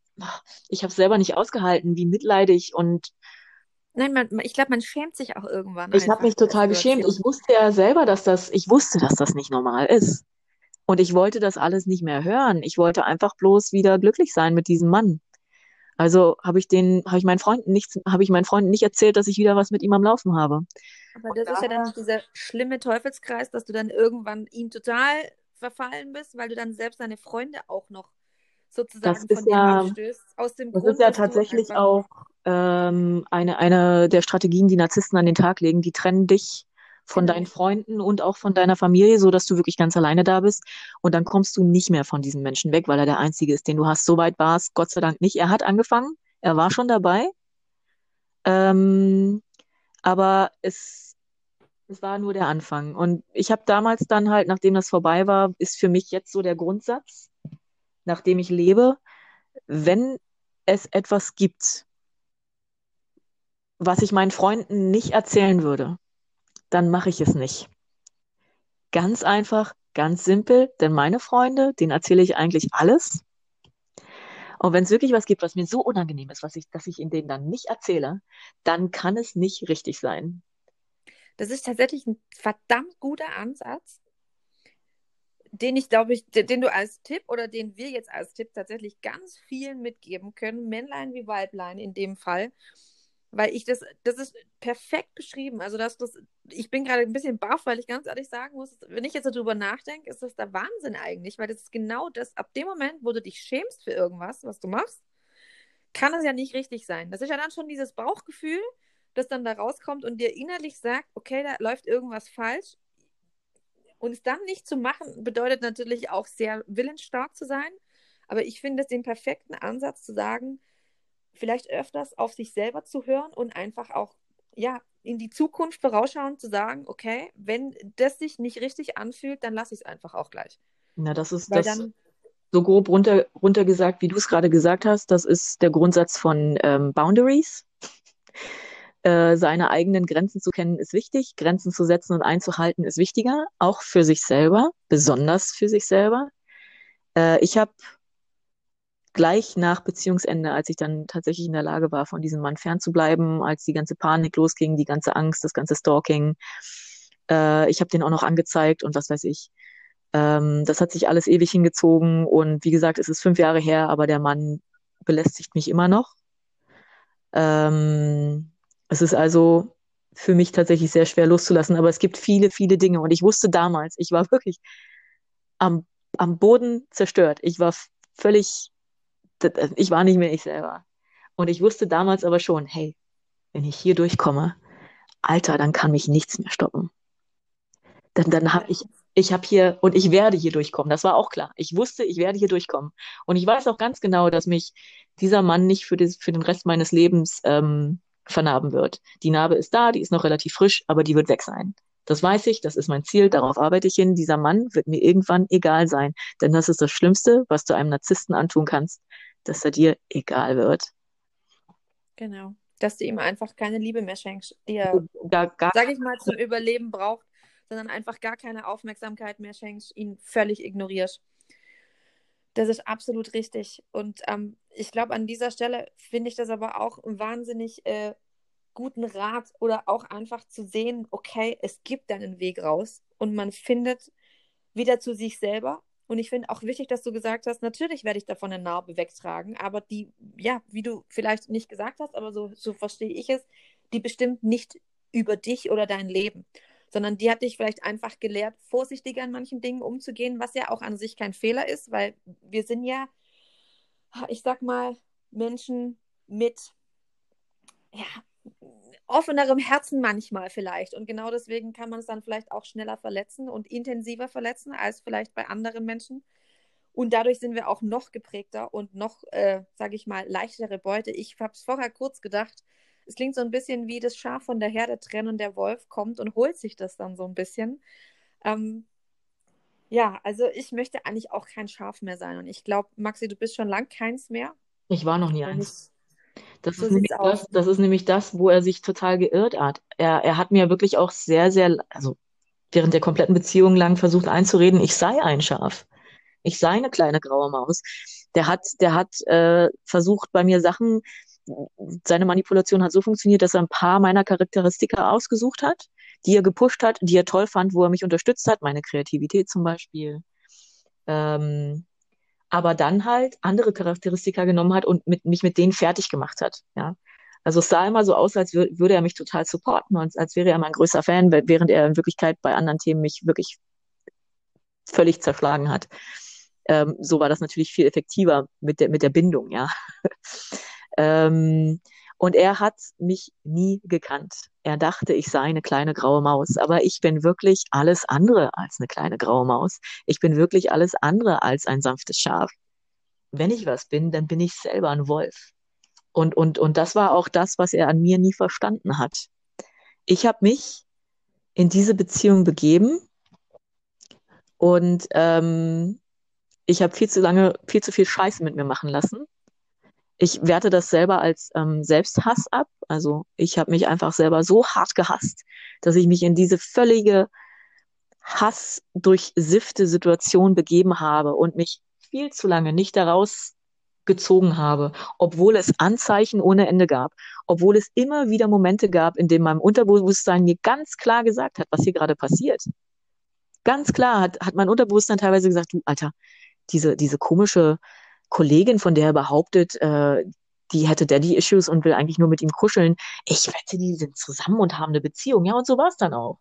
ich habe selber nicht ausgehalten, wie mitleidig und Nein, man, ich glaube, man schämt sich auch irgendwann. Ich habe mich total geschämt. Ich wusste ja selber, dass das, ich wusste, dass das nicht normal ist. Und ich wollte das alles nicht mehr hören. Ich wollte einfach bloß wieder glücklich sein mit diesem Mann. Also habe ich den, habe ich meinen Freunden nichts, habe ich meinen Freunden nicht erzählt, dass ich wieder was mit ihm am Laufen habe. Aber das ist ja dann dieser schlimme Teufelskreis, dass du dann irgendwann ihm total verfallen bist, weil du dann selbst deine Freunde auch noch sozusagen das von dir ja, abstößt. Aus dem das Grund, ist ja du tatsächlich auch ähm, eine, eine der Strategien, die Narzissten an den Tag legen. Die trennen dich von Genau. deinen Freunden und auch von deiner Familie, so dass du wirklich ganz alleine da bist. Und dann kommst du nicht mehr von diesem Menschen weg, weil er der Einzige ist, den du hast. So weit war es Gott sei Dank nicht. Er hat angefangen, er war schon dabei. Ähm, aber es, es war nur der Anfang. Und ich habe damals dann halt, nachdem das vorbei war, ist für mich jetzt so der Grundsatz, nachdem ich lebe, wenn es etwas gibt, was ich meinen Freunden nicht erzählen würde, dann mache ich es nicht. Ganz einfach, ganz simpel, denn meine Freunde, denen erzähle ich eigentlich alles. Und wenn es wirklich was gibt, was mir so unangenehm ist, was ich, dass ich in denen dann nicht erzähle, dann kann es nicht richtig sein. Das ist tatsächlich ein verdammt guter Ansatz, den ich glaube ich, den, du als Tipp oder den wir jetzt als Tipp tatsächlich ganz vielen mitgeben können, Männlein wie Weiblein in dem Fall, weil ich das, das ist perfekt beschrieben. Also dass das, ich bin gerade ein bisschen baff, weil ich ganz ehrlich sagen muss, wenn ich jetzt darüber nachdenke, ist das der Wahnsinn eigentlich, weil das ist genau das, ab dem Moment, wo du dich schämst für irgendwas, was du machst, kann es ja nicht richtig sein. Das ist ja dann schon dieses Bauchgefühl, das dann da rauskommt und dir innerlich sagt, okay, da läuft irgendwas falsch. Und es dann nicht zu machen, bedeutet natürlich auch sehr willensstark zu sein. Aber ich finde es den perfekten Ansatz zu sagen, vielleicht öfters auf sich selber zu hören und einfach auch, ja, in die Zukunft vorausschauend zu sagen, okay, wenn das sich nicht richtig anfühlt, dann lasse ich es einfach auch gleich. Na, das ist Weil das dann, so grob runter, runtergesagt, wie du es gerade gesagt hast. Das ist der Grundsatz von ähm, Boundaries. Äh, seine eigenen Grenzen zu kennen ist wichtig. Grenzen zu setzen und einzuhalten ist wichtiger, auch für sich selber, besonders für sich selber. Äh, ich habe gleich nach Beziehungsende, als ich dann tatsächlich in der Lage war, von diesem Mann fernzubleiben, als die ganze Panik losging, die ganze Angst, das ganze Stalking, äh, ich habe den auch noch angezeigt und was weiß ich. Ähm, das hat sich alles ewig hingezogen und wie gesagt, es ist fünf Jahre her, aber der Mann belästigt mich immer noch. Ähm, es ist also für mich tatsächlich sehr schwer loszulassen, aber es gibt viele, viele Dinge und ich wusste damals, ich war wirklich am, am Boden zerstört. Ich war völlig, ich war nicht mehr ich selber. Und ich wusste damals aber schon, hey, wenn ich hier durchkomme, Alter, dann kann mich nichts mehr stoppen. Dann, dann habe ich, ich habe hier, und ich werde hier durchkommen. Das war auch klar. Ich wusste, ich werde hier durchkommen. Und ich weiß auch ganz genau, dass mich dieser Mann nicht für, das, für den Rest meines Lebens ähm, vernarben wird. Die Narbe ist da, die ist noch relativ frisch, aber die wird weg sein. Das weiß ich, das ist mein Ziel, darauf arbeite ich hin. Dieser Mann wird mir irgendwann egal sein. Denn das ist das Schlimmste, was du einem Narzissten antun kannst, dass er dir egal wird. genau, dass du ihm einfach keine Liebe mehr schenkst, die er, Gar, gar, sag ich mal, zum Überleben braucht, sondern einfach gar keine Aufmerksamkeit mehr schenkst, ihn völlig ignorierst. Das ist absolut richtig. Und ähm, ich glaube, an dieser Stelle finde ich das aber auch einen wahnsinnig äh, guten Rat oder auch einfach zu sehen, okay, es gibt einen Weg raus und man findet wieder zu sich selber. Und ich finde auch wichtig, dass du gesagt hast, natürlich werde ich davon eine Narbe wegtragen, aber die, ja, wie du vielleicht nicht gesagt hast, aber so, so verstehe ich es, die bestimmt nicht über dich oder dein Leben sondern die hat dich vielleicht einfach gelehrt, vorsichtiger an manchen Dingen umzugehen, was ja auch an sich kein Fehler ist, weil wir sind ja, ich sag mal, Menschen mit ja, offenerem Herzen manchmal vielleicht. Und genau deswegen kann man es dann vielleicht auch schneller verletzen und intensiver verletzen als vielleicht bei anderen Menschen. Und dadurch sind wir auch noch geprägter und noch, äh, sage ich mal, leichtere Beute. Ich habe es vorher kurz gedacht, es klingt so ein bisschen wie das Schaf von der Herde trennen und der Wolf kommt und holt sich das dann so ein bisschen. Ähm, Ja, also ich möchte eigentlich auch kein Schaf mehr sein. Und ich glaube, Maxi, du bist schon lang keins mehr. Ich war noch nie Wenn eins. Das so ist nämlich das, das ist nämlich das, wo er sich total geirrt hat. Er, er hat mir wirklich auch sehr, sehr, also während der kompletten Beziehung lang versucht einzureden, ich sei ein Schaf. Ich sei eine kleine graue Maus. Der hat, der hat äh, versucht, bei mir Sachen, seine Manipulation hat so funktioniert, dass er ein paar meiner Charakteristika ausgesucht hat, die er gepusht hat, die er toll fand, wo er mich unterstützt hat, meine Kreativität zum Beispiel. Ähm, aber dann halt andere Charakteristika genommen hat und mit, mich mit denen fertig gemacht hat. Ja. Also es sah immer so aus, als wür würde er mich total supporten und als wäre er mein größter Fan, während er in Wirklichkeit bei anderen Themen mich wirklich völlig zerschlagen hat. Ähm, so war das natürlich viel effektiver mit der, mit der Bindung, ja. ähm, und er hat mich nie gekannt. Er dachte, ich sei eine kleine graue Maus, aber ich bin wirklich alles andere als eine kleine graue Maus. Ich bin wirklich alles andere als ein sanftes Schaf. Wenn ich was bin, dann bin ich selber ein Wolf. Und, und, und das war auch das, was er an mir nie verstanden hat. Ich habe mich in diese Beziehung begeben und ähm, ich habe viel zu lange, viel zu viel Scheiße mit mir machen lassen. Ich werte das selber als ähm, Selbsthass ab. Also ich habe mich einfach selber so hart gehasst, dass ich mich in diese völlige Hass durchsiffte Situation begeben habe und mich viel zu lange nicht daraus gezogen habe, obwohl es Anzeichen ohne Ende gab, obwohl es immer wieder Momente gab, in denen mein Unterbewusstsein mir ganz klar gesagt hat, was hier gerade passiert. Ganz klar hat, hat mein Unterbewusstsein teilweise gesagt, du Alter, diese, diese komische Kollegin, von der er behauptet, äh, die hätte Daddy-Issues und will eigentlich nur mit ihm kuscheln. Ich wette, die sind zusammen und haben eine Beziehung. Ja, und so war es dann auch.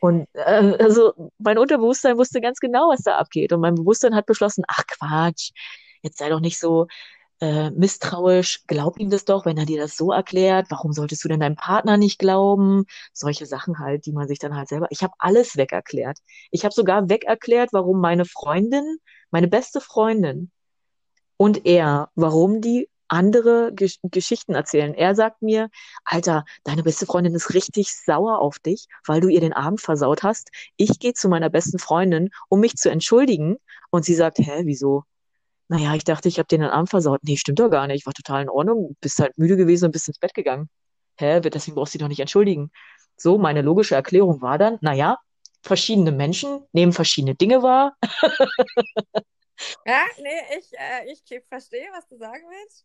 Und äh, also mein Unterbewusstsein wusste ganz genau, was da abgeht. Und mein Bewusstsein hat beschlossen, ach Quatsch, jetzt sei doch nicht so äh, misstrauisch, glaub ihm das doch, wenn er dir das so erklärt. Warum solltest du denn deinem Partner nicht glauben? Solche Sachen halt, die man sich dann halt selber. Ich habe alles wegerklärt. Ich habe sogar wegerklärt, warum meine Freundin, meine beste Freundin und er, warum die andere Gesch Geschichten erzählen. Er sagt mir, Alter, deine beste Freundin ist richtig sauer auf dich, weil du ihr den Abend versaut hast. Ich gehe zu meiner besten Freundin, um mich zu entschuldigen. Und sie sagt, hä, wieso? Naja, ich dachte, ich habe den Abend versaut. Nee, stimmt doch gar nicht. War total in Ordnung. Bist halt müde gewesen und bist ins Bett gegangen. Hä, deswegen brauchst du dich doch nicht entschuldigen. So, meine logische Erklärung war dann, naja, verschiedene Menschen nehmen verschiedene Dinge wahr. Ja, nee, ich, äh, ich verstehe, was du sagen willst.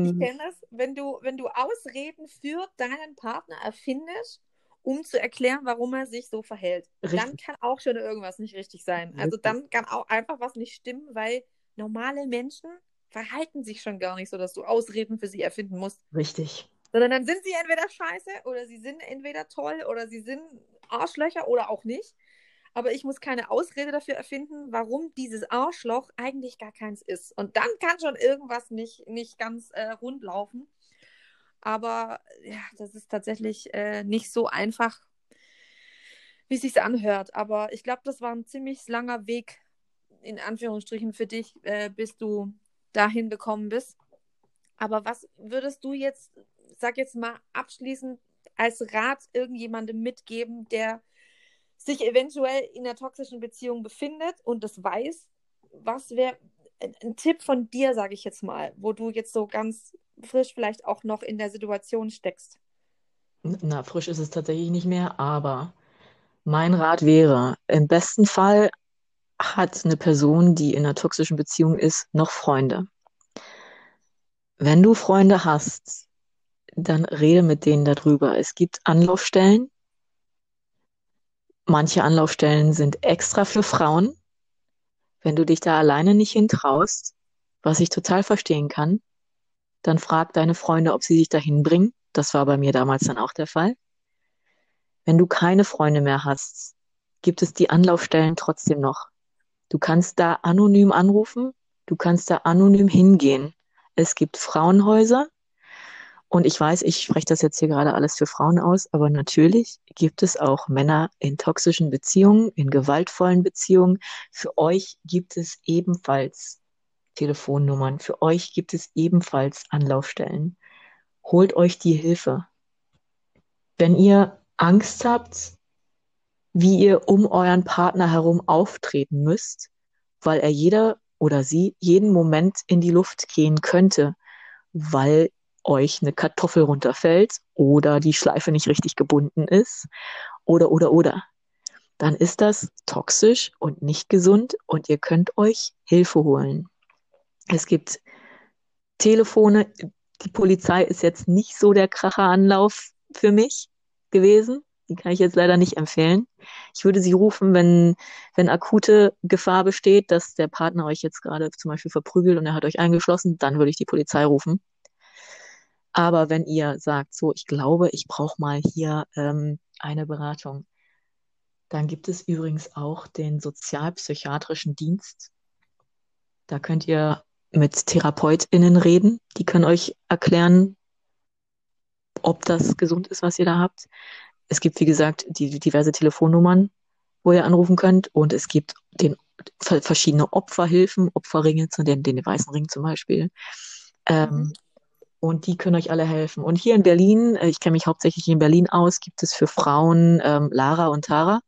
Ich Ähm, kenne das, wenn du, wenn du Ausreden für deinen Partner erfindest, um zu erklären, warum er sich so verhält, dann richtig, kann auch schon irgendwas nicht richtig sein. Also richtig, dann kann auch einfach was nicht stimmen, weil normale Menschen verhalten sich schon gar nicht so, dass du Ausreden für sie erfinden musst. richtig. Sondern dann sind sie entweder scheiße oder sie sind entweder toll oder sie sind Arschlöcher oder auch nicht. Aber ich muss keine Ausrede dafür erfinden, warum dieses Arschloch eigentlich gar keins ist. Und dann kann schon irgendwas nicht, nicht ganz äh, rund laufen. Aber ja, das ist tatsächlich äh, nicht so einfach, wie es sich anhört. Aber ich glaube, das war ein ziemlich langer Weg, in Anführungsstrichen, für dich, äh, bis du dahin gekommen bist. Aber was würdest du jetzt, sag jetzt mal abschließend, als Rat irgendjemandem mitgeben, der sich eventuell in einer toxischen Beziehung befindet und das weiß? Was wäre ein, Tipp von dir, sage ich jetzt mal, wo du jetzt so ganz frisch vielleicht auch noch in der Situation steckst? Na, frisch ist es tatsächlich nicht mehr, aber mein Rat wäre, im besten Fall hat eine Person, die in einer toxischen Beziehung ist, noch Freunde. Wenn du Freunde hast, dann rede mit denen darüber. Es gibt Anlaufstellen. Manche Anlaufstellen sind extra für Frauen. Wenn du dich da alleine nicht hintraust, was ich total verstehen kann, dann frag deine Freunde, ob sie dich dahin bringen. Das war bei mir damals dann auch der Fall. Wenn du keine Freunde mehr hast, gibt es die Anlaufstellen trotzdem noch. Du kannst da anonym anrufen, du kannst da anonym hingehen. Es gibt Frauenhäuser und ich weiß, ich spreche das jetzt hier gerade alles für Frauen aus, aber natürlich gibt es auch Männer in toxischen Beziehungen, in gewaltvollen Beziehungen. Für euch gibt es ebenfalls Telefonnummern, für euch gibt es ebenfalls Anlaufstellen. Holt euch die Hilfe. Wenn ihr Angst habt, wie ihr um euren Partner herum auftreten müsst, weil er jeder oder sie jeden Moment in die Luft gehen könnte, weil euch eine Kartoffel runterfällt oder die Schleife nicht richtig gebunden ist oder oder oder. Dann ist das toxisch und nicht gesund und ihr könnt euch Hilfe holen. Es gibt Telefone. Die Polizei ist jetzt nicht so der Kracheranlauf für mich gewesen. Die kann ich jetzt leider nicht empfehlen. Ich würde sie rufen, wenn, wenn akute Gefahr besteht, dass der Partner euch jetzt gerade zum Beispiel verprügelt und er hat euch eingeschlossen, dann würde ich die Polizei rufen. Aber wenn ihr sagt, so, ich glaube, ich brauche mal hier ähm, eine Beratung, dann gibt es übrigens auch den sozialpsychiatrischen Dienst. Da könnt ihr mit TherapeutInnen reden. Die können euch erklären, ob das gesund ist, was ihr da habt. Es gibt, wie gesagt, die diverse Telefonnummern, wo ihr anrufen könnt. Und es gibt den verschiedene Opferhilfen, Opferringe, den, den weißen Ring zum Beispiel. Ähm, mhm. Und die können euch alle helfen. Und hier in Berlin, äh, ich kenne mich hauptsächlich in Berlin aus, gibt es für Frauen ähm, Lara und Tara.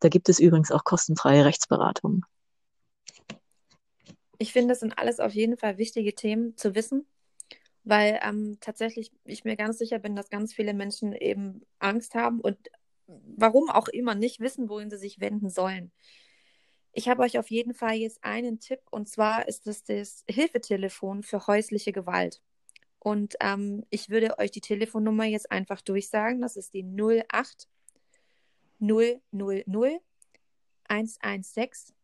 Da gibt es übrigens auch kostenfreie Rechtsberatung. Ich finde, das sind alles auf jeden Fall wichtige Themen zu wissen, weil ähm, tatsächlich ich mir ganz sicher bin, dass ganz viele Menschen eben Angst haben und warum auch immer nicht wissen, wohin sie sich wenden sollen. Ich habe euch auf jeden Fall jetzt einen Tipp und zwar ist es das Hilfetelefon für häusliche Gewalt. Und ähm, ich würde euch die Telefonnummer jetzt einfach durchsagen. Das ist die 08 000 116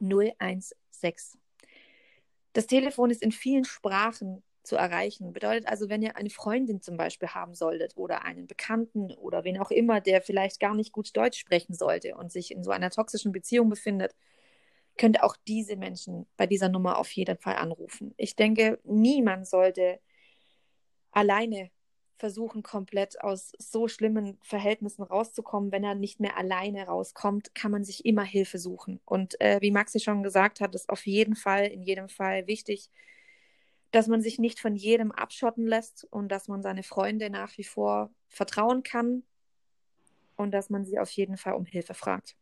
016. Das Telefon ist in vielen Sprachen zu erreichen. Bedeutet also, wenn ihr eine Freundin zum Beispiel haben solltet oder einen Bekannten oder wen auch immer, der vielleicht gar nicht gut Deutsch sprechen sollte und sich in so einer toxischen Beziehung befindet, könnt auch diese Menschen bei dieser Nummer auf jeden Fall anrufen. Ich denke, niemand sollte alleine versuchen, komplett aus so schlimmen Verhältnissen rauszukommen. Wenn er nicht mehr alleine rauskommt, kann man sich immer Hilfe suchen. Und äh, wie Maxi schon gesagt hat, ist auf jeden Fall, in jedem Fall wichtig, dass man sich nicht von jedem abschotten lässt und dass man seine Freunde nach wie vor vertrauen kann und dass man sie auf jeden Fall um Hilfe fragt.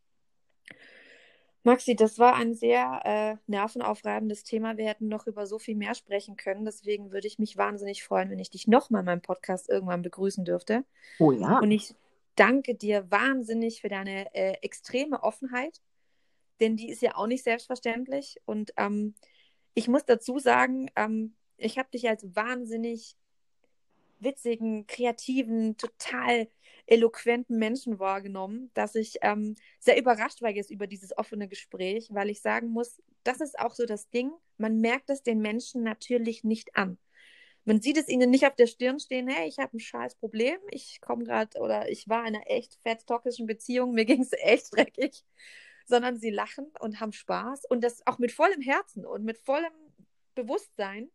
Maxi, das war ein sehr äh, nervenaufreibendes Thema. Wir hätten noch über so viel mehr sprechen können. Deswegen würde ich mich wahnsinnig freuen, wenn ich dich nochmal in meinem Podcast irgendwann begrüßen dürfte. Oh ja. Und ich danke dir wahnsinnig für deine äh, extreme Offenheit, denn die ist ja auch nicht selbstverständlich. Und ähm, ich muss dazu sagen, ähm, ich habe dich als wahnsinnig witzigen, kreativen, total eloquenten Menschen wahrgenommen, dass ich ähm, sehr überrascht war jetzt über dieses offene Gespräch, weil ich sagen muss, das ist auch so das Ding, man merkt es den Menschen natürlich nicht an. Man sieht es ihnen nicht auf der Stirn stehen, hey, ich habe ein scheiß Problem, ich komme gerade oder ich war in einer echt fett toxischen Beziehung, mir ging es echt dreckig, sondern sie lachen und haben Spaß und das auch mit vollem Herzen und mit vollem Bewusstsein.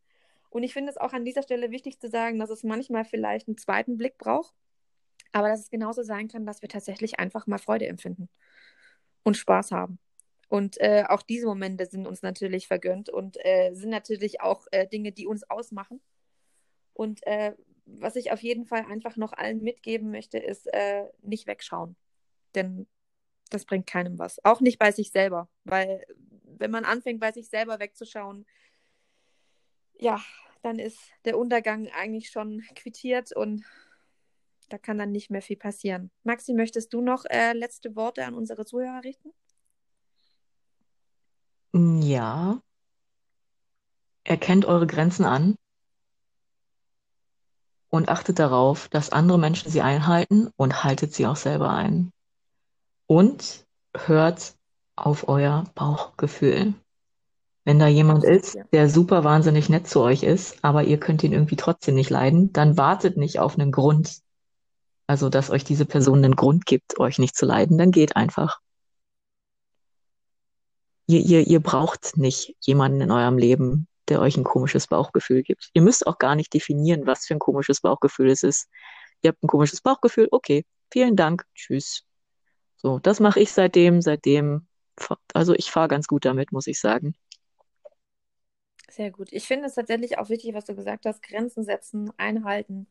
Und ich finde es auch an dieser Stelle wichtig zu sagen, dass es manchmal vielleicht einen zweiten Blick braucht aber dass es genauso sein kann, dass wir tatsächlich einfach mal Freude empfinden und Spaß haben. Und äh, auch diese Momente sind uns natürlich vergönnt und äh, sind natürlich auch äh, Dinge, die uns ausmachen. Und äh, was ich auf jeden Fall einfach noch allen mitgeben möchte, ist äh, nicht wegschauen. Denn das bringt keinem was. Auch nicht bei sich selber. Weil wenn man anfängt, bei sich selber wegzuschauen, ja, dann ist der Untergang eigentlich schon quittiert und da kann dann nicht mehr viel passieren. Maxi, möchtest du noch äh, letzte Worte an unsere Zuhörer richten? Ja. Erkennt eure Grenzen an und achtet darauf, dass andere Menschen sie einhalten und haltet sie auch selber ein. Und hört auf euer Bauchgefühl. Wenn da jemand ist, der super wahnsinnig nett zu euch ist, aber ihr könnt ihn irgendwie trotzdem nicht leiden, dann wartet nicht auf einen Grund, also dass euch diese Person einen Grund gibt, euch nicht zu leiden, dann geht einfach. Ihr, ihr, ihr braucht nicht jemanden in eurem Leben, der euch ein komisches Bauchgefühl gibt. Ihr müsst auch gar nicht definieren, was für ein komisches Bauchgefühl es ist. Ihr habt ein komisches Bauchgefühl, okay, vielen Dank, tschüss. So, das mache ich seitdem, seitdem, also ich fahre ganz gut damit, muss ich sagen. Sehr gut. Ich finde es tatsächlich auch wichtig, was du gesagt hast, Grenzen setzen, einhalten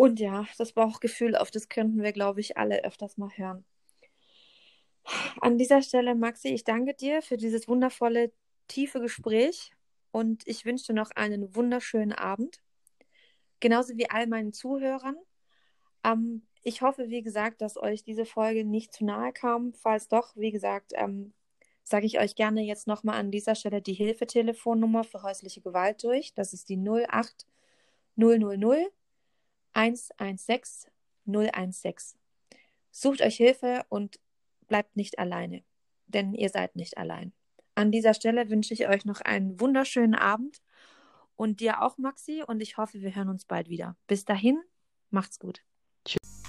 Und ja, das Bauchgefühl, auf das könnten wir, glaube ich, alle öfters mal hören. An dieser Stelle, Maxi, ich danke dir für dieses wundervolle, tiefe Gespräch und ich wünsche dir noch einen wunderschönen Abend. Genauso wie all meinen Zuhörern. Ähm, ich hoffe, wie gesagt, dass euch diese Folge nicht zu nahe kam. Falls doch, wie gesagt, ähm, sage ich euch gerne jetzt nochmal an dieser Stelle die Hilfetelefonnummer für häusliche Gewalt durch. Das ist die 08 000 116 016. Sucht euch Hilfe und bleibt nicht alleine, denn ihr seid nicht allein. An dieser Stelle wünsche ich euch noch einen wunderschönen Abend und dir auch, Maxi, und ich hoffe, wir hören uns bald wieder. Bis dahin, macht's gut. Tschüss.